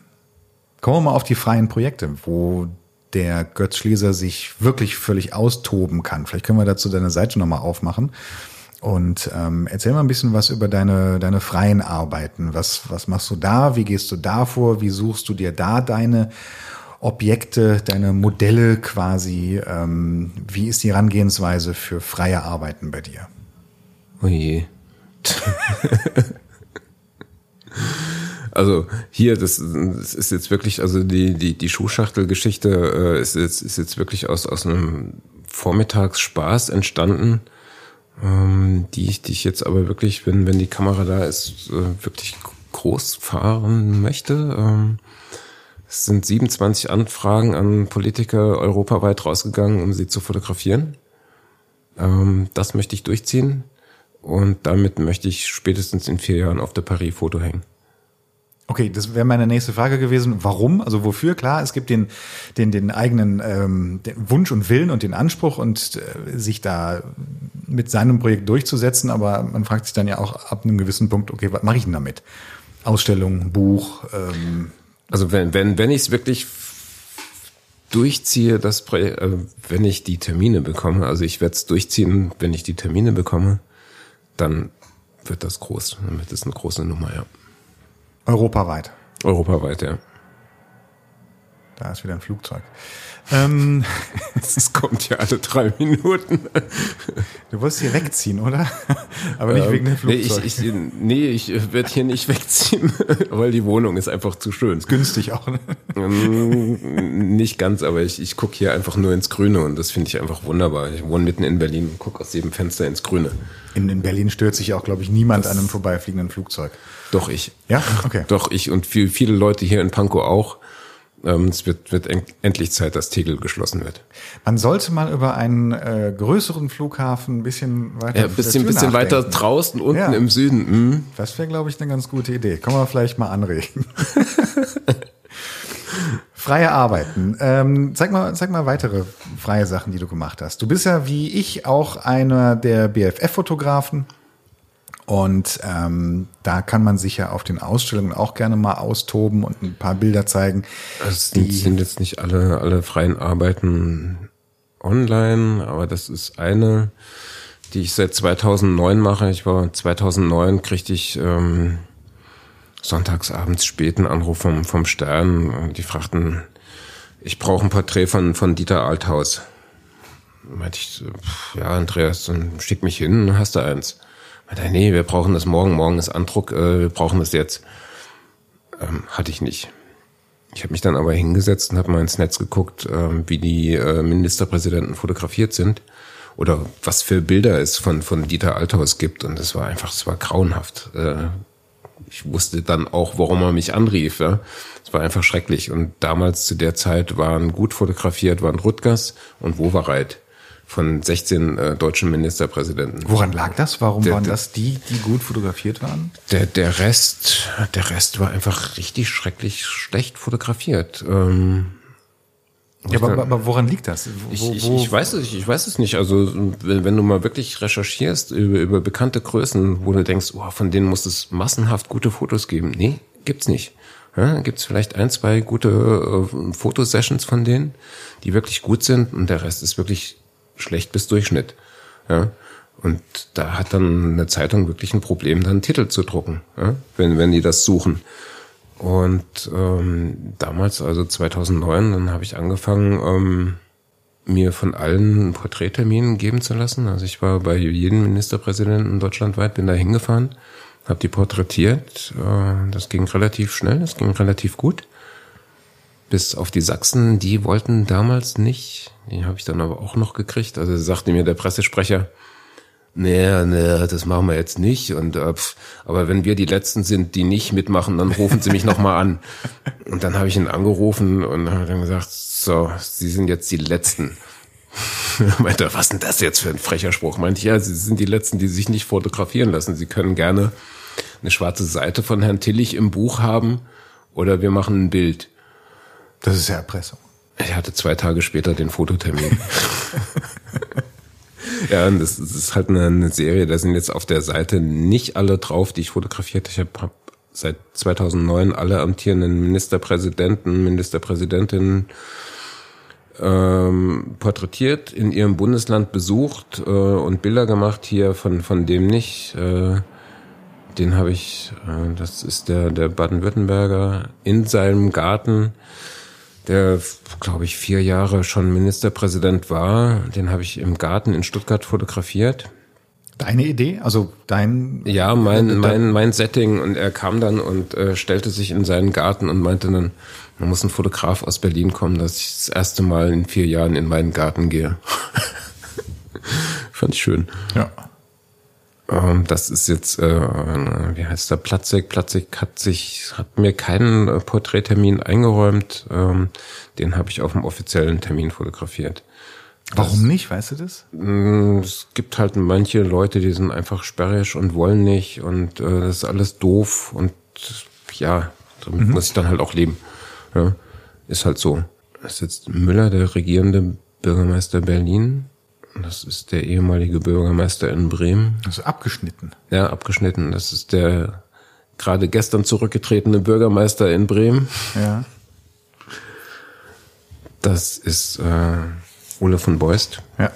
kommen wir mal auf die freien Projekte, wo der Götz Schlieser sich wirklich völlig austoben kann. Vielleicht können wir dazu deine Seite nochmal aufmachen. Und ähm, erzähl mal ein bisschen was über deine, deine freien Arbeiten. Was, was machst du da? Wie gehst du da vor? Wie suchst du dir da deine Objekte, deine Modelle quasi? Ähm, wie ist die Herangehensweise für freie Arbeiten bei dir? Oh je. Also hier, das, das ist jetzt wirklich, also die, die, die Schuhschachtelgeschichte äh, ist, jetzt, ist jetzt wirklich aus, aus einem Vormittagsspaß entstanden, ähm, die, ich, die ich jetzt aber wirklich, wenn, wenn die Kamera da ist, äh, wirklich groß fahren möchte. Ähm, es sind 27 Anfragen an Politiker europaweit rausgegangen, um sie zu fotografieren. Ähm, das möchte ich durchziehen. Und damit möchte ich spätestens in vier Jahren auf der Paris-Foto hängen. Okay, das wäre meine nächste Frage gewesen. Warum? Also wofür? Klar, es gibt den, den, den eigenen ähm, den Wunsch und Willen und den Anspruch und äh, sich da mit seinem Projekt durchzusetzen, aber man fragt sich dann ja auch ab einem gewissen Punkt, okay, was mache ich denn damit? Ausstellung, Buch. Ähm. Also wenn, wenn, wenn ich es wirklich durchziehe, das Projekt, äh, wenn ich die Termine bekomme, also ich werde es durchziehen, wenn ich die Termine bekomme, dann wird das groß, dann wird das eine große Nummer, ja. Europaweit. Europaweit, ja. Da ist wieder ein Flugzeug. Ähm, es kommt ja alle drei Minuten. Du wolltest hier wegziehen, oder? Aber nicht ähm, wegen dem Flugzeug. Nee, ich, ich, nee, ich werde hier nicht wegziehen, weil die Wohnung ist einfach zu schön. Ist günstig auch, ne? Ähm, nicht ganz, aber ich, ich gucke hier einfach nur ins Grüne und das finde ich einfach wunderbar. Ich wohne mitten in Berlin und gucke aus jedem Fenster ins Grüne. In, in Berlin stört sich auch, glaube ich, niemand das an einem vorbeifliegenden Flugzeug. Doch ich. Ja, okay. Doch ich und viel, viele Leute hier in Pankow auch. Ähm, es wird, wird endlich Zeit, dass Tegel geschlossen wird. Man sollte mal über einen äh, größeren Flughafen ein bisschen weiter. Ja, bisschen, bisschen weiter draußen, unten ja. im Süden. Mhm. Das wäre, glaube ich, eine ganz gute Idee. Kann man vielleicht mal anregen. Freie Arbeiten. Ähm, zeig mal, zeig mal weitere freie Sachen, die du gemacht hast. Du bist ja wie ich auch einer der BFF-Fotografen. Und ähm, da kann man sich ja auf den Ausstellungen auch gerne mal austoben und ein paar Bilder zeigen. Es sind, sind jetzt nicht alle, alle freien Arbeiten online, aber das ist eine, die ich seit 2009 mache. Ich war 2009 kriegte ich ähm, sonntagsabends späten Anruf vom, vom Stern. Die fragten, ich brauche ein Porträt von, von Dieter Althaus. Meinte ich, ja, Andreas, dann schick mich hin, hast du eins. Nee, wir brauchen das morgen, morgen ist Andruck, äh, wir brauchen das jetzt. Ähm, hatte ich nicht. Ich habe mich dann aber hingesetzt und habe mal ins Netz geguckt, äh, wie die äh, Ministerpräsidenten fotografiert sind oder was für Bilder es von, von Dieter Althaus gibt. Und es war einfach, es war grauenhaft. Äh, ich wusste dann auch, warum er mich anrief. Ja. Es war einfach schrecklich. Und damals zu der Zeit waren gut fotografiert, waren Rutgers und Wowereit von 16 äh, deutschen Ministerpräsidenten. Woran lag das? Warum der, waren das die, die gut fotografiert waren? Der, der Rest, der Rest war einfach richtig schrecklich schlecht fotografiert. Ähm, ja, aber, aber woran liegt das? Wo, ich, ich, ich, weiß es, ich weiß es nicht. Also wenn, wenn du mal wirklich recherchierst über, über bekannte Größen, wo du denkst, oh, von denen muss es massenhaft gute Fotos geben. Nee, gibt's nicht. Ja, gibt's vielleicht ein, zwei gute äh, Fotosessions von denen, die wirklich gut sind und der Rest ist wirklich schlecht bis Durchschnitt. Ja. Und da hat dann eine Zeitung wirklich ein Problem, dann einen Titel zu drucken, ja, wenn, wenn die das suchen. Und ähm, damals, also 2009, dann habe ich angefangen, ähm, mir von allen Porträtterminen geben zu lassen. Also ich war bei jedem Ministerpräsidenten deutschlandweit, bin da hingefahren, habe die porträtiert. Äh, das ging relativ schnell, das ging relativ gut. Bis auf die Sachsen, die wollten damals nicht. Die habe ich dann aber auch noch gekriegt. Also sagte mir der Pressesprecher, nee, nee, das machen wir jetzt nicht. Und äh, aber wenn wir die Letzten sind, die nicht mitmachen, dann rufen Sie mich nochmal an. Und dann habe ich ihn angerufen und habe dann gesagt, so, Sie sind jetzt die Letzten. meinte, was denn das jetzt für ein frecher Spruch? Meinte ich, ja, Sie sind die Letzten, die sich nicht fotografieren lassen. Sie können gerne eine schwarze Seite von Herrn Tillich im Buch haben oder wir machen ein Bild. Das ist ja Erpressung. Ich hatte zwei Tage später den Fototermin. Ja, und das, das ist halt eine, eine, Serie, da sind jetzt auf der Seite nicht alle drauf, die ich fotografiert habe. Ich habe seit 2009 alle amtierenden Ministerpräsidenten, Ministerpräsidentinnen ähm, porträtiert, in ihrem Bundesland besucht äh, und Bilder gemacht hier von, von dem nicht. Äh, den habe ich, äh, das ist der, der Baden-Württemberger, in seinem Garten der, glaube ich, vier Jahre schon Ministerpräsident war. Den habe ich im Garten in Stuttgart fotografiert. Deine Idee? Also dein... Ja, mein, mein, mein Setting. Und er kam dann und äh, stellte sich in seinen Garten und meinte dann, man muss ein Fotograf aus Berlin kommen, dass ich das erste Mal in vier Jahren in meinen Garten gehe. Fand ich schön. Ja. Ähm, das ist jetzt, äh, wie heißt der, Platzek. Platzek hat sich, hat mir keinen äh, Porträttermin eingeräumt. Ähm, den habe ich auf dem offiziellen Termin fotografiert. Warum das, nicht, weißt du das? Mm, es gibt halt manche Leute, die sind einfach sperrig und wollen nicht und äh, das ist alles doof und ja, damit mhm. muss ich dann halt auch leben. Ja, ist halt so. Das ist jetzt Müller, der regierende Bürgermeister Berlin, das ist der ehemalige Bürgermeister in Bremen. Also abgeschnitten. Ja, abgeschnitten. Das ist der gerade gestern zurückgetretene Bürgermeister in Bremen. Ja. Das ist äh, Ole von Beust. Ja.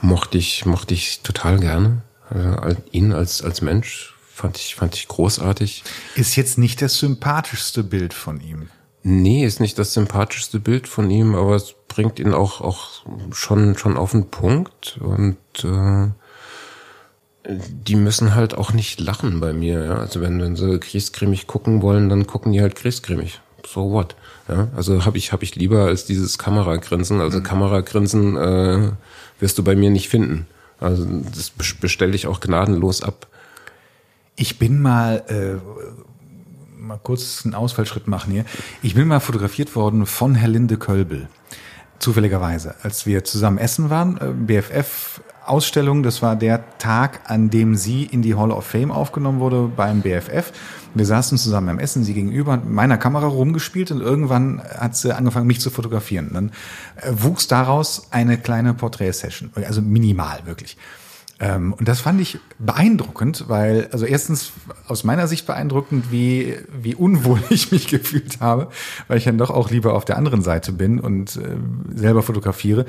Mochte ich, mochte ich total gerne. Also ihn als, als Mensch fand ich, fand ich großartig. Ist jetzt nicht das sympathischste Bild von ihm. Nee, ist nicht das sympathischste Bild von ihm, aber es bringt ihn auch, auch schon, schon auf den Punkt und äh, die müssen halt auch nicht lachen bei mir. Ja? Also wenn, wenn sie griesgrämig gucken wollen, dann gucken die halt griesgrämig. So what? Ja? Also habe ich, hab ich lieber als dieses Kameragrinsen. Also mhm. Kameragrinsen äh, wirst du bei mir nicht finden. Also das bestelle ich auch gnadenlos ab. Ich bin mal äh, mal kurz einen Ausfallschritt machen hier. Ich bin mal fotografiert worden von Herr Linde Kölbel. Zufälligerweise, als wir zusammen essen waren, äh, BFF Ausstellung, das war der Tag, an dem sie in die Hall of Fame aufgenommen wurde beim BFF. Wir saßen zusammen am Essen, sie gegenüber, mit meiner Kamera rumgespielt und irgendwann hat sie angefangen, mich zu fotografieren. Dann äh, wuchs daraus eine kleine Porträtsession, also minimal wirklich. Ähm, und das fand ich beeindruckend, weil, also erstens aus meiner Sicht beeindruckend, wie, wie unwohl ich mich gefühlt habe, weil ich dann doch auch lieber auf der anderen Seite bin und äh, selber fotografiere.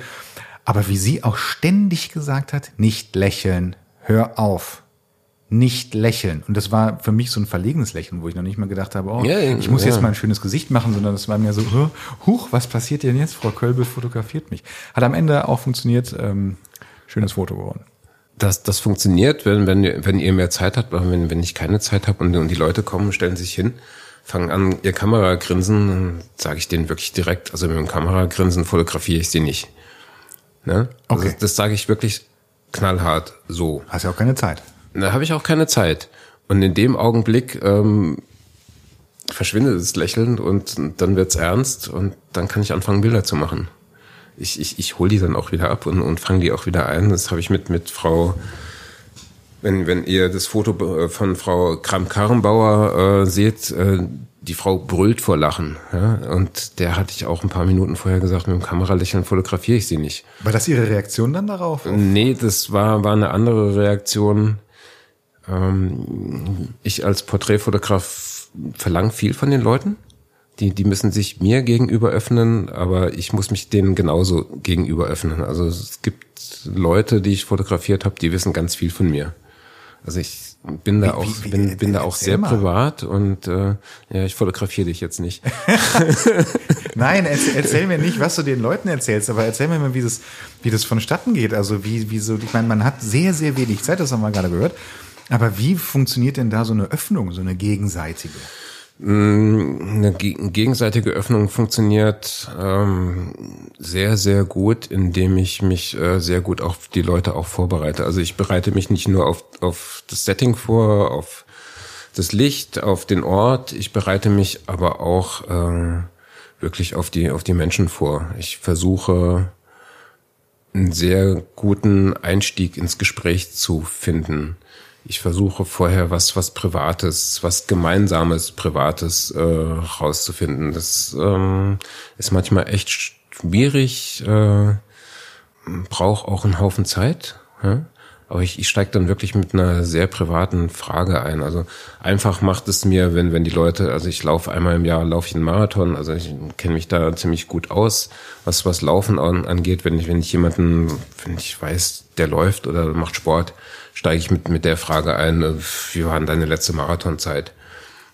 Aber wie sie auch ständig gesagt hat, nicht lächeln, hör auf. Nicht lächeln. Und das war für mich so ein verlegenes Lächeln, wo ich noch nicht mal gedacht habe, oh, ja, ich muss ja. jetzt mal ein schönes Gesicht machen, sondern das war mir so, huch, was passiert denn jetzt? Frau Kölbel fotografiert mich. Hat am Ende auch funktioniert. Ähm, schönes Foto geworden. Das, das funktioniert, wenn, wenn, wenn ihr mehr Zeit habt, aber wenn, wenn ich keine Zeit habe und, und die Leute kommen, stellen sich hin, fangen an, ihr Kameragrinsen, dann sage ich denen wirklich direkt, also mit dem Kameragrinsen fotografiere ich sie nicht. Ne? Also Okay. das sage ich wirklich knallhart so. Hast ja auch keine Zeit. Da habe ich auch keine Zeit. Und in dem Augenblick ähm, verschwindet das Lächeln und dann wird's ernst und dann kann ich anfangen, Bilder zu machen. Ich, ich, ich hole die dann auch wieder ab und, und fange die auch wieder ein. Das habe ich mit, mit Frau, wenn, wenn ihr das Foto äh, von Frau Kram-Karrenbauer äh, seht, äh, die Frau brüllt vor Lachen. Ja? Und der hatte ich auch ein paar Minuten vorher gesagt, mit dem Kameralächeln fotografiere ich sie nicht. War das Ihre Reaktion dann darauf? Nee, das war, war eine andere Reaktion. Ähm, ich als Porträtfotograf verlange viel von den Leuten. Die, die müssen sich mir gegenüber öffnen, aber ich muss mich denen genauso gegenüber öffnen. Also es gibt Leute, die ich fotografiert habe, die wissen ganz viel von mir. Also ich bin da Wie- auch wie- bin, bin da auch erzähl sehr mal. privat und äh, ja, ich fotografiere dich jetzt nicht. Nein, erzähl, erzähl mir nicht, was du den Leuten erzählst, aber erzähl mir mal, wie das, wie das vonstatten geht. Also wie, wie so, ich meine, man hat sehr, sehr wenig Zeit, das haben wir gerade gehört. Aber wie funktioniert denn da so eine Öffnung, so eine gegenseitige? Eine ge- gegenseitige Öffnung funktioniert ähm, sehr, sehr gut, indem ich mich äh, sehr gut auf die Leute auch vorbereite. Also ich bereite mich nicht nur auf, auf das Setting vor, auf das Licht, auf den Ort, ich bereite mich aber auch äh, wirklich auf die, auf die Menschen vor. Ich versuche einen sehr guten Einstieg ins Gespräch zu finden. Ich versuche vorher was, was Privates, was Gemeinsames, Privates äh, rauszufinden. Das ähm, ist manchmal echt schwierig, äh, braucht auch einen Haufen Zeit. Ja? Aber ich, ich steige dann wirklich mit einer sehr privaten Frage ein. Also einfach macht es mir, wenn, wenn die Leute, also ich laufe einmal im Jahr, laufe ich einen Marathon, also ich kenne mich da ziemlich gut aus, was, was Laufen an, angeht. Wenn ich, wenn ich jemanden, wenn ich weiß, der läuft oder macht Sport, steige ich mit, mit der Frage ein, äh, wie war denn deine letzte Marathonzeit?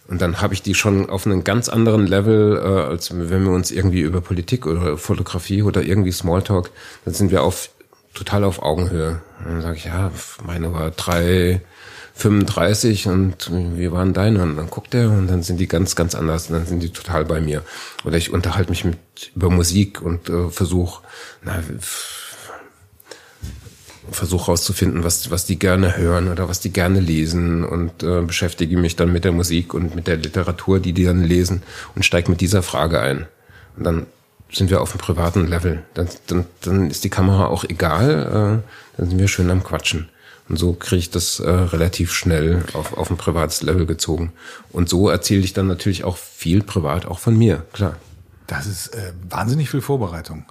Und dann habe ich die schon auf einem ganz anderen Level, äh, als wenn wir uns irgendwie über Politik oder Fotografie oder irgendwie Smalltalk, dann sind wir auf total auf Augenhöhe. Und dann sage ich, ja, meine war 3,35 und wie waren deine? Und dann guckt er und dann sind die ganz, ganz anders. Und dann sind die total bei mir. Oder ich unterhalte mich mit über Musik und äh, versuche, na, versuche herauszufinden, was, was die gerne hören oder was die gerne lesen und äh, beschäftige mich dann mit der Musik und mit der Literatur, die die dann lesen und steige mit dieser Frage ein. Und dann sind wir auf einem privaten Level. Dann, dann, dann ist die Kamera auch egal, äh, dann sind wir schön am Quatschen. Und so kriege ich das äh, relativ schnell auf, auf ein privates Level gezogen. Und so erzähle ich dann natürlich auch viel privat, auch von mir, klar. Das ist äh, wahnsinnig viel Vorbereitung.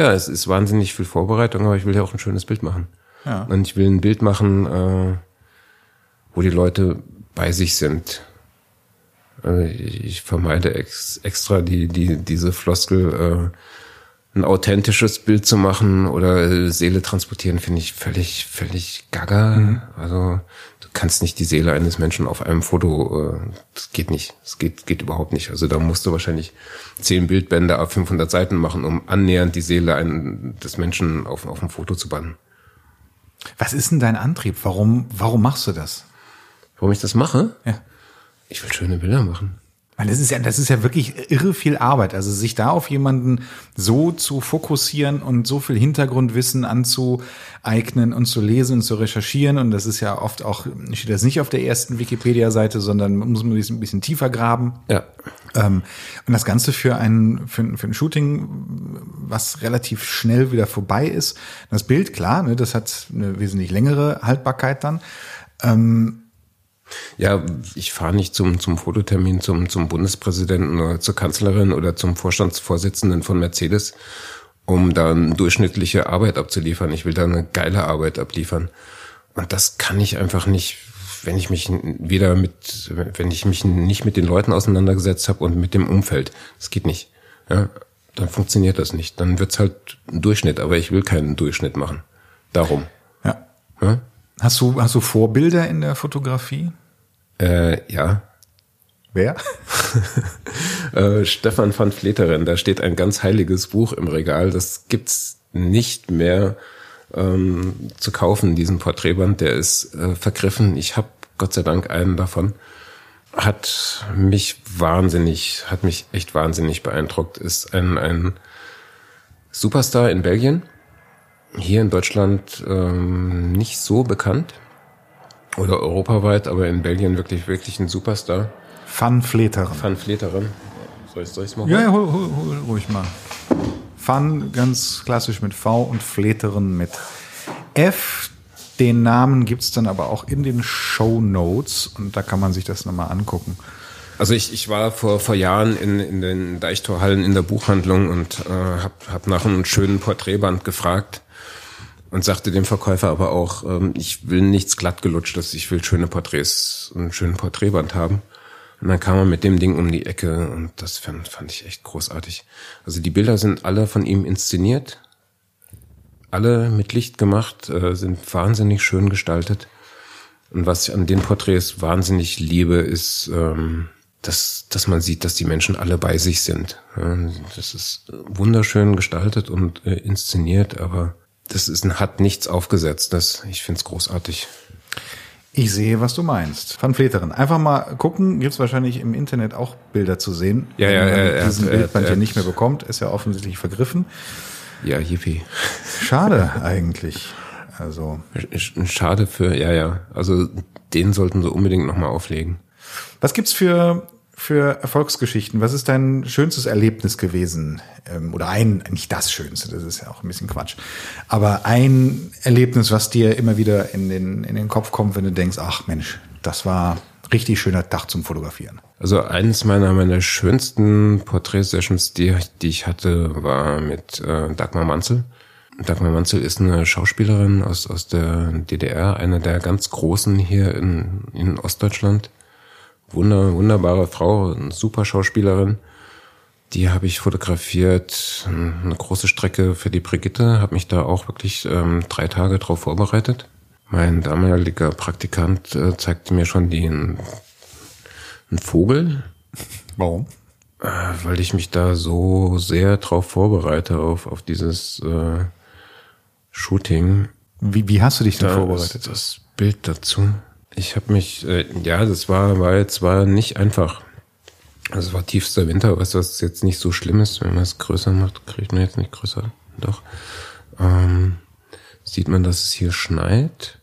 Ja, es ist wahnsinnig viel Vorbereitung, aber ich will ja auch ein schönes Bild machen. Ja. Und ich will ein Bild machen, äh, wo die Leute bei sich sind. Also ich, ich vermeide ex, extra die, die, diese Floskel, äh, ein authentisches Bild zu machen oder äh, Seele transportieren, finde ich völlig, völlig gaga. Also du kannst nicht die Seele eines Menschen auf einem Foto, äh, das geht nicht. Das geht, geht überhaupt nicht. Also da musst du wahrscheinlich zehn Bildbände auf 500 Seiten machen, um annähernd die Seele ein, des Menschen auf, auf ein Foto zu bannen. Was ist denn dein Antrieb? Warum, warum machst du das? Warum ich das mache? Ja. Ich will schöne Bilder machen. Weil das ist ja, das ist ja wirklich irre viel Arbeit. Also sich da auf jemanden so zu fokussieren und so viel Hintergrundwissen anzueignen und zu lesen und zu recherchieren. Und das ist ja oft auch, steht das nicht auf der ersten Wikipedia-Seite, sondern muss man ein bisschen tiefer graben. Ja. Ähm, und das Ganze für ein, für, ein- für ein Shooting, was relativ schnell wieder vorbei ist. Das Bild, klar, ne, das hat eine wesentlich längere Haltbarkeit dann. Ja, ich fahre nicht zum, zum Fototermin zum, zum Bundespräsidenten oder zur Kanzlerin oder zum Vorstandsvorsitzenden von Mercedes, um dann durchschnittliche Arbeit abzuliefern. Ich will da eine geile Arbeit abliefern. Und das kann ich einfach nicht, wenn ich mich wieder mit, wenn ich mich nicht mit den Leuten auseinandergesetzt habe und mit dem Umfeld. Das geht nicht. Ja, dann funktioniert das nicht. Dann wird's halt ein Durchschnitt, aber ich will keinen Durchschnitt machen. Darum. Ja. Ja, Hast du, hast du Vorbilder in der Fotografie? äh, ja. Wer? Äh, Stefan van Vleteren, da steht ein ganz heiliges Buch im Regal. Das gibt's nicht mehr ähm, zu kaufen, diesen Porträtband. Der ist äh, vergriffen. Ich habe Gott sei Dank einen davon. Hat mich wahnsinnig, hat mich echt wahnsinnig beeindruckt. Ist ein, ein Superstar in Belgien. Hier in Deutschland ähm, nicht so bekannt. Oder europaweit, aber in Belgien wirklich, wirklich ein Superstar. Van Fleteren. Van Fleteren. Soll ich es mal holen? Ja, ja, hol, hol, hol ruhig mal. Fun ganz klassisch mit V und Fleteren mit F. Den Namen gibt es dann aber auch in den Show Notes und da kann man sich das nochmal angucken. Also ich, ich war vor, vor Jahren in, in den Deichtorhallen in der Buchhandlung und äh, habe hab nach einem schönen Porträtband gefragt und sagte dem Verkäufer aber auch, ähm, ich will nichts glattgelutschtes, ich will schöne Porträts, einen schönen Porträtband haben. Und dann kam er mit dem Ding um die Ecke und das fand, fand ich echt großartig. Also die Bilder sind alle von ihm inszeniert, alle mit Licht gemacht, äh, sind wahnsinnig schön gestaltet. Und was ich an den Porträts wahnsinnig liebe, ist, ähm, dass, dass man sieht, dass die Menschen alle bei sich sind. Das ist wunderschön gestaltet und äh, inszeniert, aber das ist, hat nichts aufgesetzt. Das, ich finde es großartig. Ich sehe, was du meinst. Van Fleteren. Einfach mal gucken, gibt es wahrscheinlich im Internet auch Bilder zu sehen. Ja, ja, ja. diesen er, Bildband hier nicht mehr bekommt, ist ja offensichtlich vergriffen. Ja, yippie. Schade eigentlich. Also. Schade für, ja, ja. Also den sollten sie unbedingt nochmal auflegen. Was gibt's für für Erfolgsgeschichten? Was ist dein schönstes Erlebnis gewesen? Ähm, oder ein, nicht das Schönste, das ist ja auch ein bisschen Quatsch. Aber ein Erlebnis, was dir immer wieder in den, in den Kopf kommt, wenn du denkst, ach Mensch, das war richtig schöner Tag zum Fotografieren. Also eines meiner, meiner schönsten Porträtsessions, die, die ich hatte, war mit äh, Dagmar Manzel. Dagmar Manzel ist eine Schauspielerin aus, aus der DDR, eine der ganz großen hier in, in Ostdeutschland wunder, wunderbare Frau, eine super Schauspielerin. Die habe ich fotografiert, eine große Strecke für die Brigitte, habe mich da auch wirklich ähm, drei Tage drauf vorbereitet. Mein damaliger Praktikant äh, zeigte mir schon den einen Vogel. Warum? Äh, weil ich mich da so sehr drauf vorbereite auf, auf dieses äh, Shooting. Wie, wie hast du dich denn da vorbereitet? Das Bild dazu. Ich habe mich, äh, ja, das war, war jetzt war nicht einfach. Also es war tiefster Winter, was das jetzt nicht so schlimm ist, wenn man es größer macht, kriegt man jetzt nicht größer. Doch. Ähm, sieht man, dass es hier schneit.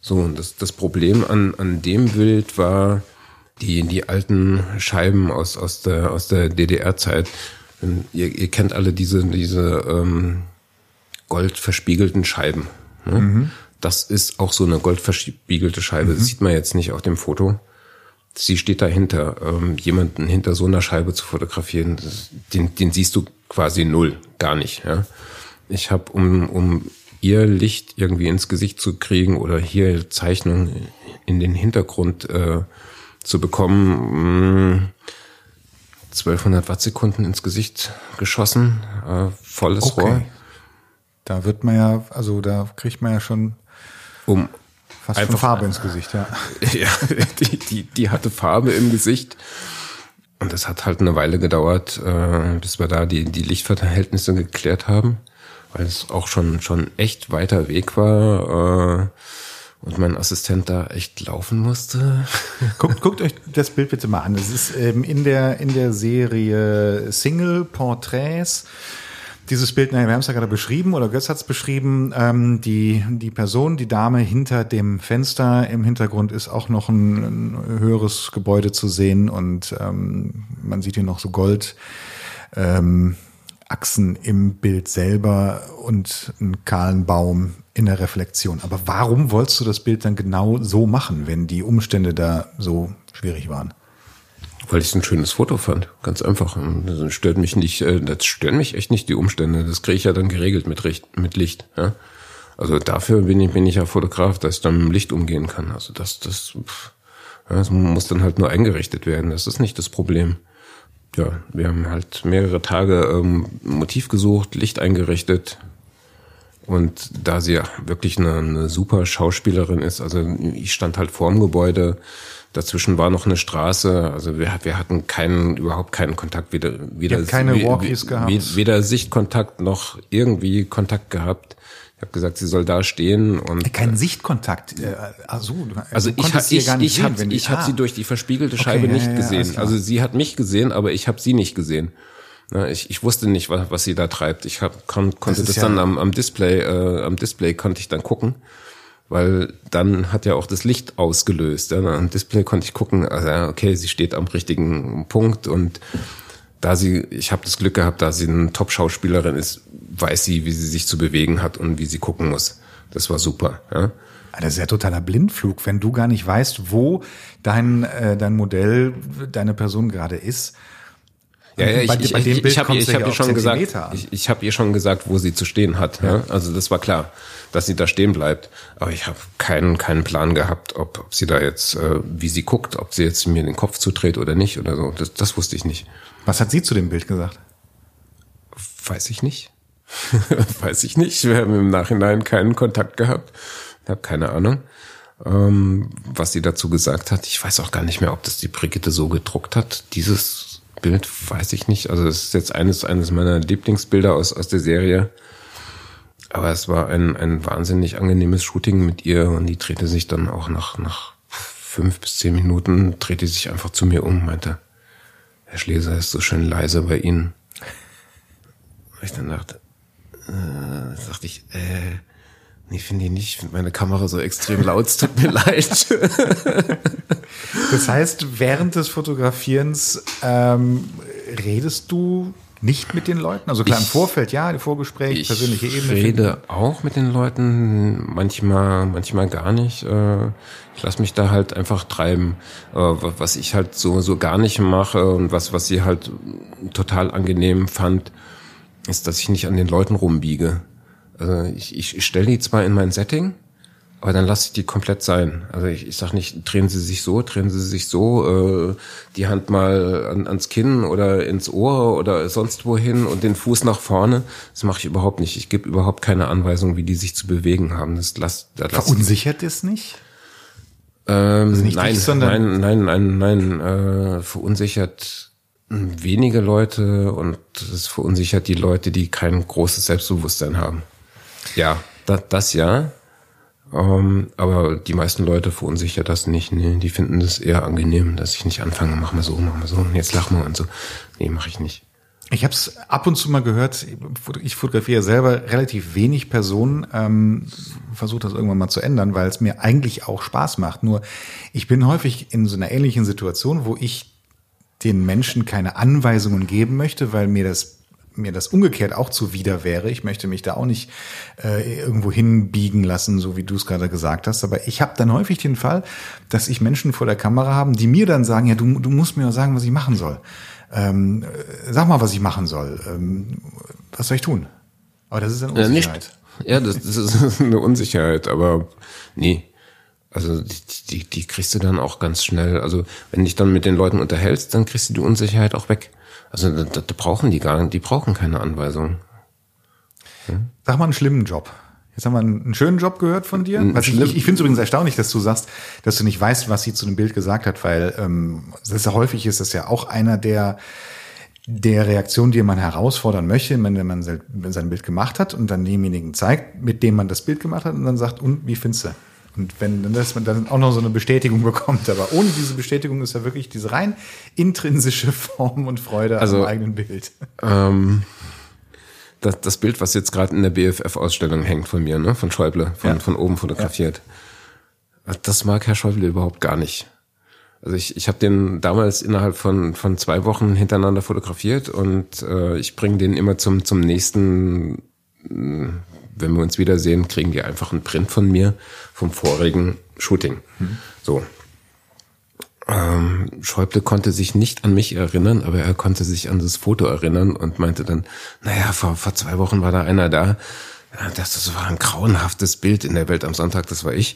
So, und das, das Problem an, an dem Bild war die, die alten Scheiben aus, aus der, aus der DDR-Zeit. Ihr, ihr kennt alle diese, diese ähm, goldverspiegelten Scheiben. Ne? Mhm. Das ist auch so eine goldverspiegelte Scheibe. Mhm. Das sieht man jetzt nicht auf dem Foto. Sie steht dahinter. Ähm, jemanden hinter so einer Scheibe zu fotografieren, das, den, den siehst du quasi null, gar nicht. Ja? Ich habe, um, um ihr Licht irgendwie ins Gesicht zu kriegen oder hier Zeichnung in den Hintergrund äh, zu bekommen, mh, 1200 Wattsekunden ins Gesicht geschossen, äh, volles okay. Rohr. Da wird man ja, also da kriegt man ja schon um Fast einfach Farbe ins Gesicht, ja. ja, die, die, die hatte Farbe im Gesicht. Und das hat halt eine Weile gedauert, äh, bis wir da die, die Lichtverhältnisse geklärt haben, weil es auch schon, schon echt weiter Weg war. Äh, und mein Assistent da echt laufen musste. Guckt, guckt euch das Bild bitte mal an. Es ist ähm, in der in der Serie Single Portraits dieses Bild, naja, wir haben es ja gerade beschrieben oder Götz hat es beschrieben, ähm, die, die Person, die Dame hinter dem Fenster, im Hintergrund ist auch noch ein, ein höheres Gebäude zu sehen und ähm, man sieht hier noch so Gold. Ähm, Achsen im Bild selber und einen kahlen Baum in der Reflexion. Aber warum wolltest du das Bild dann genau so machen, wenn die Umstände da so schwierig waren? Weil ich es ein schönes Foto fand. Ganz einfach. Das stört mich nicht, äh, das stören mich echt nicht die Umstände. Das kriege ich ja dann geregelt mit, Richt, mit Licht. Ja? Also dafür bin ich, bin ich ja Fotograf, dass ich dann mit dem Licht umgehen kann. Also das, das, ja, das muss dann halt nur eingerichtet werden. Das ist nicht das Problem. Ja, wir haben halt mehrere Tage ähm, Motiv gesucht, Licht eingerichtet. Und da sie ja wirklich eine, eine super Schauspielerin ist, also ich stand halt vorm Gebäude, Dazwischen war noch eine Straße, also wir, wir hatten keinen, überhaupt keinen Kontakt, weder, weder, keine Walkies gehabt. weder Sichtkontakt noch irgendwie Kontakt gehabt. Ich habe gesagt, sie soll da stehen und keinen Sichtkontakt. Äh, ach so, also ich, ha- sie ich, gar nicht ich sehen, habe wenn die- ich hab ah. sie durch die verspiegelte Scheibe ja, nicht ja, ja, gesehen. Also sie hat mich gesehen, aber ich habe sie nicht gesehen. Ja, ich, ich wusste nicht, was, was sie da treibt. Ich hab, kon, konnte ist das, ja- dann am, am Display, äh, am Display konnte ich dann gucken, weil dann hat ja auch das Licht ausgelöst. Ja. Am Display konnte ich gucken, also okay, sie steht am richtigen Punkt und da sie, ich habe das Glück gehabt, da sie eine Top-Schauspielerin ist, weiß sie, wie sie sich zu bewegen hat und wie sie gucken muss. Das war super. Ja. Ah, Das ist ja totaler Blindflug, wenn du gar nicht weißt, wo dein, äh, dein Modell, deine Person gerade ist. Ja, ja, ich, Bei- ich, bei dem ich, Bild ich habe du hab ja ihr schon gesagt, an. ich, ich habe ihr schon gesagt, wo sie zu stehen hat. Ja. Also das war klar, dass sie da stehen bleibt. Aber ich habe keinen keinen Plan gehabt, ob, ob sie da jetzt, äh, wie sie guckt, ob sie jetzt mir den Kopf zudreht oder nicht oder so. Das, das wusste ich nicht. Was hat sie zu dem Bild gesagt? Weiß ich nicht. Weiß ich nicht. Wir haben im Nachhinein keinen Kontakt gehabt. Ich habe keine Ahnung, ähm, was sie dazu gesagt hat. Ich weiß auch gar nicht mehr, ob das die Brigitte so gedruckt hat. Dieses Bild weiß ich nicht. Also es ist jetzt eines, eines meiner Lieblingsbilder aus, aus der Serie. Aber es war ein, ein wahnsinnig angenehmes Shooting mit ihr und die drehte sich dann auch nach, nach fünf bis zehn Minuten, drehte sich einfach zu mir um, meinte, Herr Schleser ist so schön leise bei Ihnen. Und ich dann dachte, äh, dachte ich, äh, nee, finde ich nicht, ich finde meine Kamera so extrem laut, es tut mir leid. Das heißt, während des Fotografierens ähm, redest du nicht mit den Leuten? Also klar, im Ich- Vorfeld ja, im Vorgespräch, Ich persönliche Ebene. rede auch mit den Leuten, manchmal, manchmal gar nicht. Äh, Ich lasse mich da halt einfach treiben. Äh, wa- Was ich halt so, so gar nicht mache und was, was sie halt total angenehm fand, ist, dass ich nicht an den Leuten rumbiege. Also ich, ich, stelle die zwar in mein Setting, aber dann lasse ich die komplett sein. Also ich, ich sage nicht, drehen Sie sich so, drehen Sie sich so, äh, die Hand mal an, ans Kinn oder ins Ohr oder sonst wohin und den Fuß nach vorne. Das mache ich überhaupt nicht. Ich gebe überhaupt keine Anweisung, wie die sich zu bewegen haben. Das lass, da lass Verunsichert ist nicht? ähm, nicht nein, dich, sondern- nein, nein, nein, nein, äh, verunsichert wenige Leute und es verunsichert die Leute, die kein großes Selbstbewusstsein haben. Ja, da, das ja. Ähm, aber die meisten Leute verunsichert das nicht. Nee, die finden das eher angenehm, dass ich nicht anfange, mach mal so, mach mal so, und jetzt lach mal und so. Nee, mache ich nicht. Ich habe es ab und zu mal gehört, ich fotografiere selber relativ wenig Personen, ähm, versuche das irgendwann mal zu ändern, weil es mir eigentlich auch Spaß macht. Nur ich bin häufig in so einer ähnlichen Situation, wo ich den Menschen keine Anweisungen geben möchte, weil mir das mir das umgekehrt auch zuwider wäre. Ich möchte mich da auch nicht äh, irgendwo hinbiegen lassen, so wie du es gerade gesagt hast. Aber ich habe dann häufig den Fall, dass ich Menschen vor der Kamera haben, die mir dann sagen, ja, du, du musst mir sagen, was ich machen soll. Ähm, äh, sag mal, was ich machen soll. Ähm, was soll ich tun? Aber das ist eine Ja, Unsicherheit. nicht. Ja, das, das ist eine Unsicherheit, aber nee. Also die, die, die kriegst du dann auch ganz schnell. Also wenn dich dann mit den Leuten unterhältst, dann kriegst du die Unsicherheit auch weg. Also da, da brauchen die gar nicht, die brauchen keine Anweisung. Sag mal einen schlimmen Job. Jetzt haben wir einen, schönen Job gehört von dir. Was ich ich, ich finde es übrigens erstaunlich, dass du sagst, dass du nicht weißt, was sie zu dem Bild gesagt hat, weil ähm, das ja häufig ist das ja auch einer der der Reaktion, die man herausfordern möchte, wenn man sein Bild gemacht hat und dann demjenigen zeigt, mit dem man das Bild gemacht hat und dann sagt, und wie findest du? Und wenn dann, dass man dann auch noch so eine Bestätigung bekommt, aber ohne diese Bestätigung ist ja wirklich diese rein intrinsische Form und Freude Also- am eigenen Bild. Ähm, das, das Bild, was jetzt gerade in der BFF-Ausstellung hängt von mir, ne, von Schäuble, von, Ja. von oben fotografiert. Das mag Herr Schäuble überhaupt gar nicht. Also ich, ich habe den damals innerhalb von, von zwei Wochen hintereinander fotografiert und äh, ich bringe den immer zum, zum nächsten, wenn wir uns wiedersehen, kriegen die einfach einen Print von mir vom vorigen Shooting. So. Ähm, Schäuble konnte sich nicht an mich erinnern, aber er konnte sich an das Foto erinnern und meinte dann, naja, vor, vor zwei Wochen war da einer da. Das war ein grauenhaftes Bild in der Welt am Sonntag, das war ich.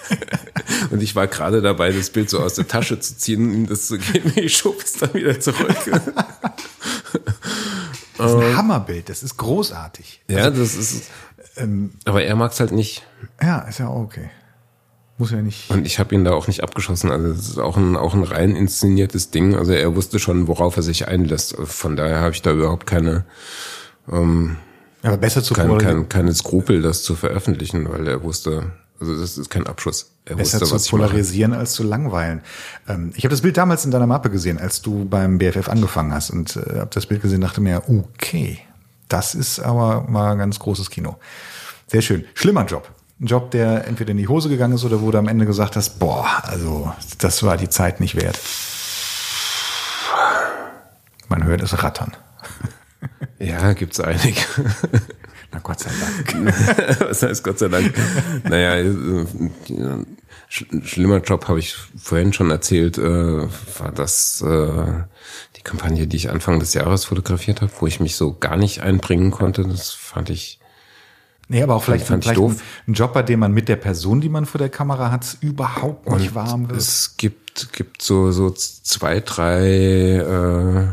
und ich war gerade dabei, das Bild so aus der Tasche zu ziehen, ihm das zu geben. Ich schob es dann wieder zurück. Das ist ein Hammerbild, das ist großartig. ja, das ist. aber er mag's halt nicht. Ja, ist ja auch okay. Muss ja nicht. Und ich habe ihn da auch nicht abgeschossen. Also es ist auch ein, auch ein rein inszeniertes Ding. Also er wusste schon, worauf er sich einlässt. Von daher habe ich da überhaupt keine, ähm, Aber besser zu kein, kein, keine Skrupel, das zu veröffentlichen, weil er wusste, also das ist kein Abschuss. Er besser wusste, zu polarisieren als zu langweilen. Ähm, ich habe das Bild damals in deiner Mappe gesehen, als du beim BFF angefangen hast und äh, habe das Bild gesehen, dachte mir, okay, das ist aber mal ganz großes Kino. Sehr schön. Schlimmer Job. Ein Job, der entweder in die Hose gegangen ist oder wo du am Ende gesagt hast, boah, also das war die Zeit nicht wert. Man hört es rattern. Ja, gibt's einige. Na Gott sei Dank. Was heißt Gott sei Dank? Naja, äh, schlimmer Job habe ich vorhin schon erzählt, äh, war das äh, die Kampagne, die ich Anfang des Jahres fotografiert habe, wo ich mich so gar nicht einbringen konnte. Das fand ich Nee, aber auch vielleicht, fand vielleicht ein, ein, Job, bei dem man mit der Person, die man vor der Kamera hat, überhaupt nicht Und warm wird. Es gibt, gibt so, so zwei, drei äh,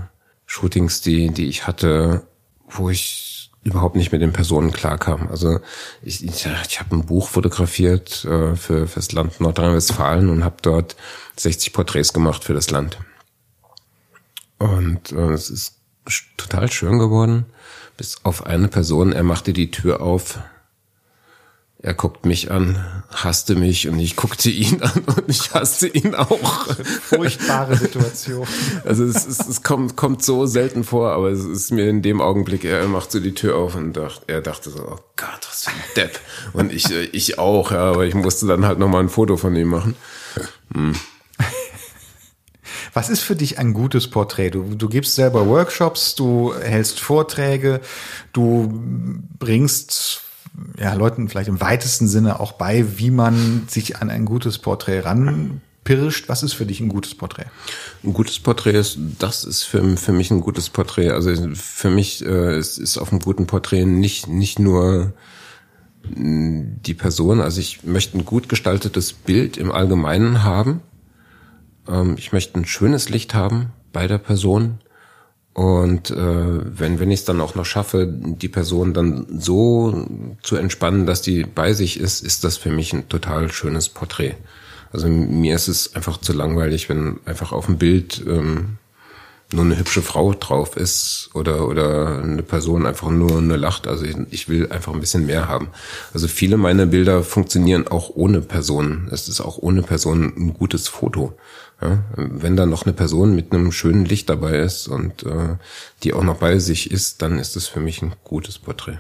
Shootings, die, die ich hatte, wo ich überhaupt nicht mit den Personen klarkam. Also ich, ich, ich habe ein Buch fotografiert äh, für fürs Land Nordrhein-Westfalen und habe dort 60 Porträts gemacht für das Land. Und äh, es ist total schön geworden, bis auf eine Person. Er machte die Tür auf er guckt mich an, hasste mich und ich guckte ihn an und ich hasste ihn auch. Furchtbare Situation. Also es, es, es kommt, kommt so selten vor, aber es ist mir in dem Augenblick, er macht so die Tür auf und dacht, er dachte so, oh Gott, was für ein Depp. Und ich, äh, ich auch, ja, aber ich musste dann halt nochmal ein Foto von ihm machen. Hm. Was ist für dich ein gutes Porträt? Du, du gibst selber Workshops, du hältst Vorträge, du bringst ja, Leuten vielleicht im weitesten Sinne auch bei, wie man sich an ein gutes Porträt ranpirscht. Was ist für dich ein gutes Porträt? Ein gutes Porträt ist, das ist für, für mich ein gutes Porträt. Also für mich äh, ist, ist auf einem guten Porträt nicht, nicht nur die Person, also ich möchte ein gut gestaltetes Bild im Allgemeinen haben. Ähm, ich möchte ein schönes Licht haben bei der Person. Und äh, wenn, wenn ich es dann auch noch schaffe, die Person dann so zu entspannen, dass die bei sich ist, ist das für mich ein total schönes Porträt. Also mir ist es einfach zu langweilig, wenn einfach auf dem Bild ähm, nur eine hübsche Frau drauf ist oder oder eine Person einfach nur nur lacht. Also ich, ich will einfach ein bisschen mehr haben. Also viele meiner Bilder funktionieren auch ohne Personen. Es ist auch ohne Person ein gutes Foto. Ja, wenn da noch eine Person mit einem schönen Licht dabei ist und äh, die auch noch bei sich ist, dann ist es für mich ein gutes Porträt.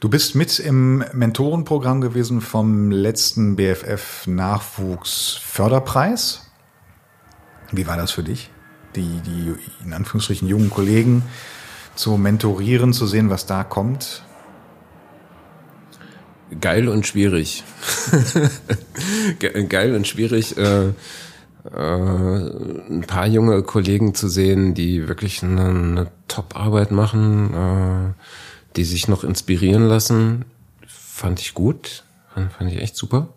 Du bist mit im Mentorenprogramm gewesen vom letzten BFF Nachwuchsförderpreis. Wie war das für dich, die, die in Anführungsstrichen jungen Kollegen zu mentorieren, zu sehen, was da kommt? Geil und schwierig. Geil und schwierig. Äh, äh, ein paar junge Kollegen zu sehen, die wirklich eine, eine Top-Arbeit machen, äh, die sich noch inspirieren lassen, fand ich gut, fand, ich echt super.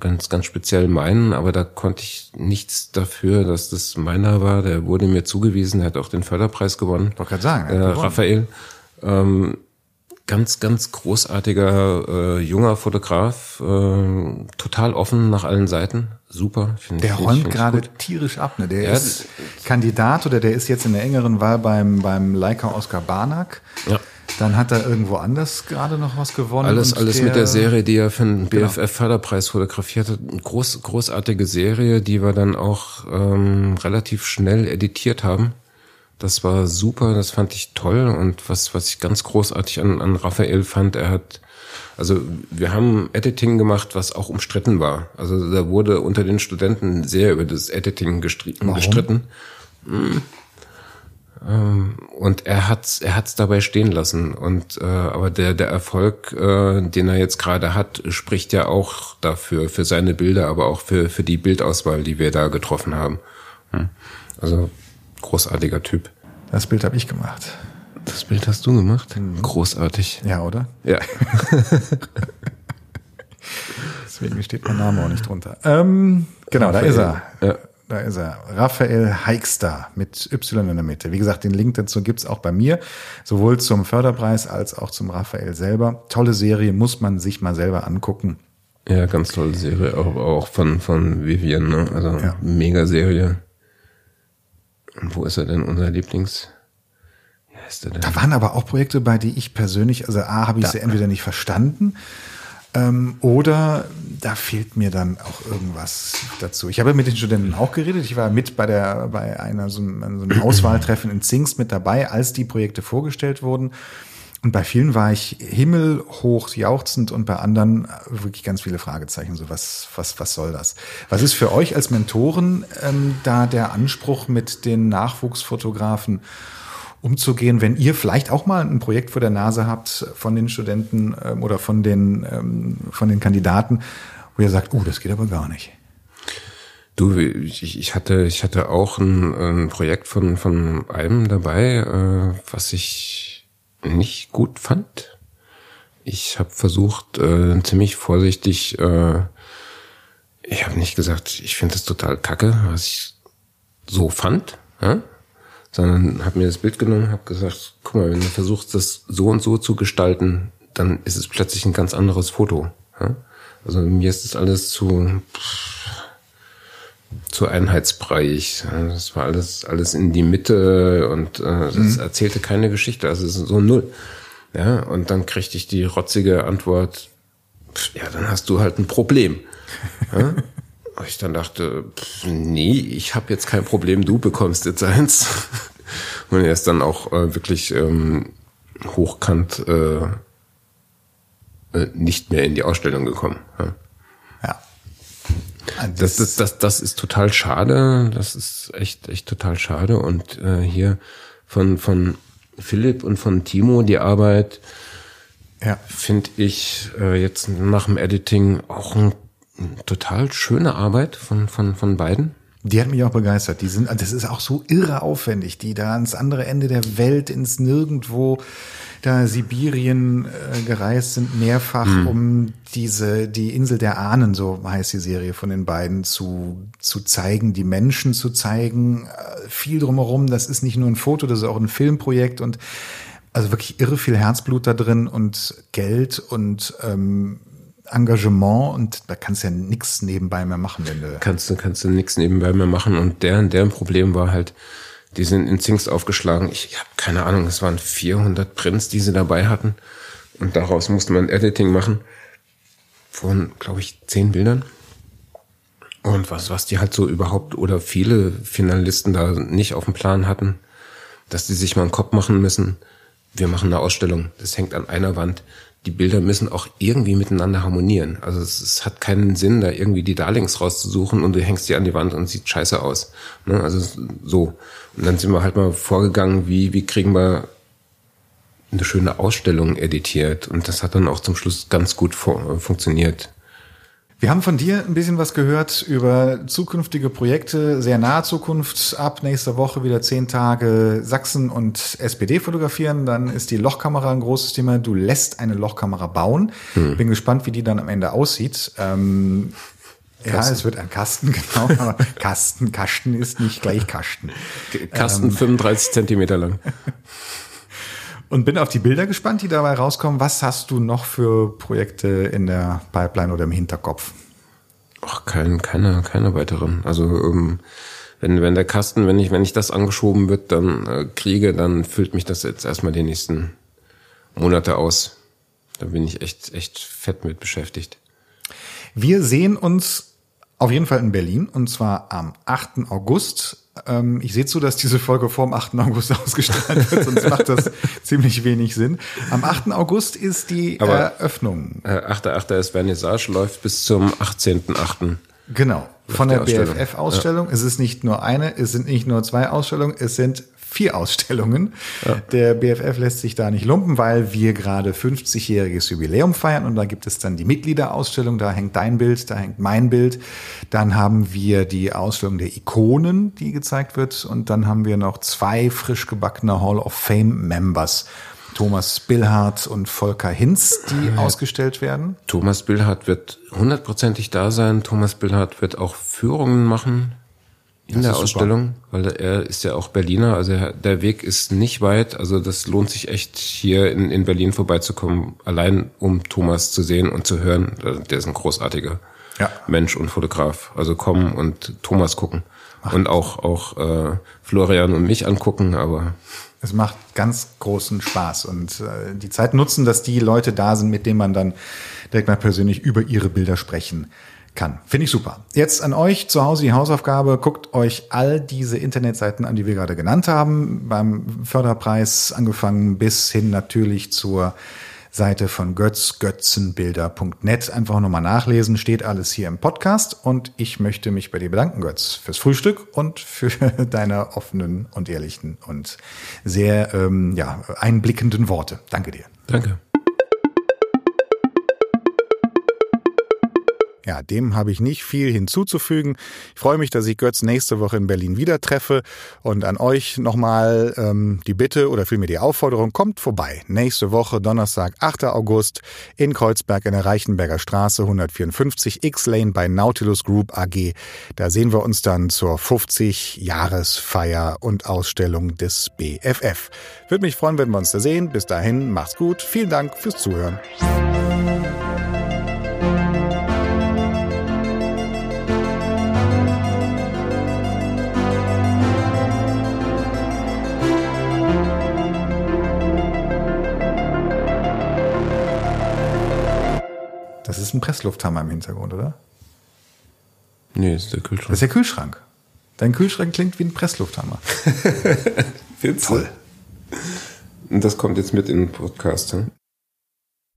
Ganz, ganz speziell meinen, aber da konnte ich nichts dafür, dass das meiner war. Der wurde mir zugewiesen, er hat auch den Förderpreis gewonnen. Ich gerade sagen, äh, Raphael. Ähm, ganz, ganz großartiger äh, junger Fotograf, äh, total offen nach allen Seiten. Super. Der ich, räumt gerade tierisch ab. Ne? Der ja, ist Kandidat oder der ist jetzt in der engeren Wahl beim, beim Leica Oscar Barnack. Ja. Dann hat er irgendwo anders gerade noch was gewonnen. Alles, alles der, mit der Serie, die er für den BFF-Förderpreis fotografiert hat. Eine groß, großartige Serie, die wir dann auch ähm, relativ schnell editiert haben. Das war super, das fand ich toll und was, was ich ganz großartig an, an Raphael fand, er hat, also wir haben Editing gemacht, was auch umstritten war. Also da wurde unter den Studenten sehr über das Editing gestritten. Hm. Ähm, und er hat's, er hat's dabei stehen lassen. Und äh, aber der der Erfolg, äh, den er jetzt gerade hat, spricht ja auch dafür für seine Bilder, aber auch für für die Bildauswahl, die wir da getroffen haben. Hm. Also großartiger Typ. Das Bild habe ich gemacht. Das Bild hast du gemacht? Mhm. Großartig. Ja, oder? Ja. Deswegen steht mein Name auch nicht drunter. Ähm, genau, Raphael. da ist er. Ja. Da ist er. Raphael Heikster mit Y in der Mitte. Wie gesagt, den Link dazu gibt's auch bei mir. Sowohl zum Förderpreis als auch zum Raphael selber. Tolle Serie, muss man sich mal selber angucken. Ja, ganz tolle Serie. Auch, auch von, von Vivian, ne? Also ja. mega Serie. Und wo ist er denn, unser Lieblings? Ja, heißt der denn? Da waren aber auch Projekte bei, die ich persönlich, also A, habe ich sie entweder nicht verstanden ähm, oder da fehlt mir dann auch irgendwas dazu. Ich habe mit den Studenten auch geredet. Ich war mit bei der bei einer so einem, so einem Auswahltreffen in Zingst mit dabei, als die Projekte vorgestellt wurden. Und bei vielen war ich himmelhoch jauchzend und bei anderen wirklich ganz viele Fragezeichen. So was, was, was soll das? Was ist für euch als Mentoren ähm, da der Anspruch mit den Nachwuchsfotografen umzugehen, wenn ihr vielleicht auch mal ein Projekt vor der Nase habt von den Studenten ähm, oder von den, ähm, von den Kandidaten, wo ihr sagt, uh, das geht aber gar nicht. Du, ich, ich hatte, ich hatte auch ein, ein Projekt von, von einem dabei, äh, was ich nicht gut fand. Ich habe versucht, äh, ziemlich vorsichtig, äh, ich habe nicht gesagt, ich finde das total kacke, was ich so fand. Ja? sondern habe mir das Bild genommen, habe gesagt, guck mal, wenn du versuchst, das so und so zu gestalten, dann ist es plötzlich ein ganz anderes Foto. Ja? Also mir ist das alles zu zu einheitsbreiig. Das war alles alles in die Mitte und äh, das mhm. erzählte keine Geschichte. Also es ist so null. Ja, und dann kriegte ich die rotzige Antwort: Ja, dann hast du halt ein Problem. Ja? ich dann dachte, pff, nee, ich habe jetzt kein Problem, du bekommst jetzt eins. Und er ist dann auch äh, wirklich ähm, hochkant äh, äh, nicht mehr in die Ausstellung gekommen. Ja. Das, das, das, das ist total schade. Das ist echt, echt total schade. Und äh, hier von, von Philipp und von Timo die Arbeit, ja. finde ich äh, jetzt nach dem Editing auch ein total schöne Arbeit von, von, von beiden. Die hat mich auch begeistert. Die sind, das ist auch so irre aufwendig, die da ans andere Ende der Welt, ins Nirgendwo, da Sibirien äh, gereist sind, mehrfach, mhm. um diese, die Insel der Ahnen, so heißt die Serie von den beiden, zu, zu zeigen, die Menschen zu zeigen, äh, viel drumherum. Das ist nicht nur ein Foto, das ist auch ein Filmprojekt und also wirklich irre viel Herzblut da drin und Geld und ähm, Engagement und da kannst du ja nichts nebenbei mehr machen, wenn du. Kannst du, kannst du nichts nebenbei mehr machen. Und deren, deren Problem war halt, die sind in Zingst aufgeschlagen. Ich, ich habe keine Ahnung, es waren 400 Prints, die sie dabei hatten. Und daraus musste man Editing machen von, glaube ich, zehn Bildern. Und was, was die halt so überhaupt oder viele Finalisten da nicht auf dem Plan hatten, dass die sich mal einen Kopf machen müssen. Wir machen eine Ausstellung. Das hängt an einer Wand die Bilder müssen auch irgendwie miteinander harmonieren. Also es, es, hat keinen Sinn, da irgendwie die Darlings rauszusuchen und du hängst die an die Wand und sieht scheiße aus. Ne? Also so. Und dann sind wir halt mal vorgegangen, wie, wie kriegen wir eine schöne Ausstellung editiert. Und das hat dann auch zum Schluss ganz gut funktioniert. Wir haben von dir ein bisschen was gehört über zukünftige Projekte, sehr nahe Zukunft. Ab nächster Woche wieder zehn Tage Sachsen und SPD fotografieren. Dann ist die Lochkamera ein großes Thema. Du lässt eine Lochkamera bauen. Hm. Bin gespannt, wie die dann am Ende aussieht. Ähm, ja, es wird ein Kasten, genau. Aber Kasten, Kasten ist nicht gleich Kasten. Kasten ähm, 35 Zentimeter lang. Und bin auf die Bilder gespannt, die dabei rauskommen. Was hast du noch für Projekte in der Pipeline oder im Hinterkopf? Ach, kein, keine, keine weiteren. Also ähm, wenn, wenn der Kasten, wenn ich, wenn ich das angeschoben wird, dann äh, kriege, dann füllt mich das jetzt erstmal die nächsten Monate aus. Da bin ich echt, echt fett mit beschäftigt. Wir sehen uns auf jeden Fall in Berlin und zwar am 8. August ähm, ich sehe zu, dass diese Folge vor dem 8. August ausgestrahlt wird, sonst macht das ziemlich wenig Sinn. Am 8. August ist die Aber, Eröffnung. Äh, 8.8. ist Vernissage, läuft bis zum 18.8. Genau, von der BFF-Ausstellung. Ja. Es ist nicht nur eine, es sind nicht nur zwei Ausstellungen, es sind vier Ausstellungen. Ja. Der BFF lässt sich da nicht lumpen, weil wir gerade 50-jähriges Jubiläum feiern und da gibt es dann die Mitgliederausstellung, da hängt dein Bild, da hängt mein Bild. Dann haben wir die Ausstellung der Ikonen, die gezeigt wird und dann haben wir noch zwei frisch gebackene Hall of Fame Members. Thomas Billhardt und Volker Hinz, die ja. ausgestellt werden. Thomas Billhardt wird hundertprozentig da sein. Thomas Billhardt wird auch Führungen machen in der Ausstellung, weil er ist ja auch Berliner, also der Weg ist nicht weit, also das lohnt sich echt hier in, in Berlin vorbeizukommen, allein um Thomas zu sehen und zu hören. Der ist ein großartiger ja. Mensch und Fotograf. Also kommen und Thomas gucken. und auch, auch äh, Florian und mich angucken, aber es macht ganz großen Spaß und äh, die Zeit nutzen, dass die Leute da sind, mit denen man dann direkt mal persönlich über ihre Bilder sprechen kann. Finde ich super. Jetzt an euch zu Hause die Hausaufgabe. Guckt euch all diese Internetseiten an, die wir gerade genannt haben. Beim Förderpreis angefangen bis hin natürlich zur Seite von Götz, götzenbilder.net. Einfach nochmal nachlesen, steht alles hier im Podcast. Und ich möchte mich bei dir bedanken, Götz, fürs Frühstück und für deine offenen und ehrlichen und sehr ähm, ja, einblickenden Worte. Danke dir. Danke. Ja, dem habe ich nicht viel hinzuzufügen. Ich freue mich, dass ich Götz nächste Woche in Berlin wieder treffe. Und an euch nochmal ähm, die Bitte oder vielmehr die Aufforderung, kommt vorbei. Nächste Woche, Donnerstag, 8. August in Kreuzberg in der Reichenberger Straße 154 X-Lane bei Nautilus Group AG. Da sehen wir uns dann zur 50-Jahresfeier und Ausstellung des BFF. Würde mich freuen, wenn wir uns da sehen. Bis dahin, macht's gut. Vielen Dank fürs Zuhören. Das ist ein Presslufthammer im Hintergrund, oder? Nee, das ist der Kühlschrank. Das ist der Kühlschrank. Dein Kühlschrank klingt wie ein Presslufthammer. Toll. Und das kommt jetzt mit in den Podcast, hm?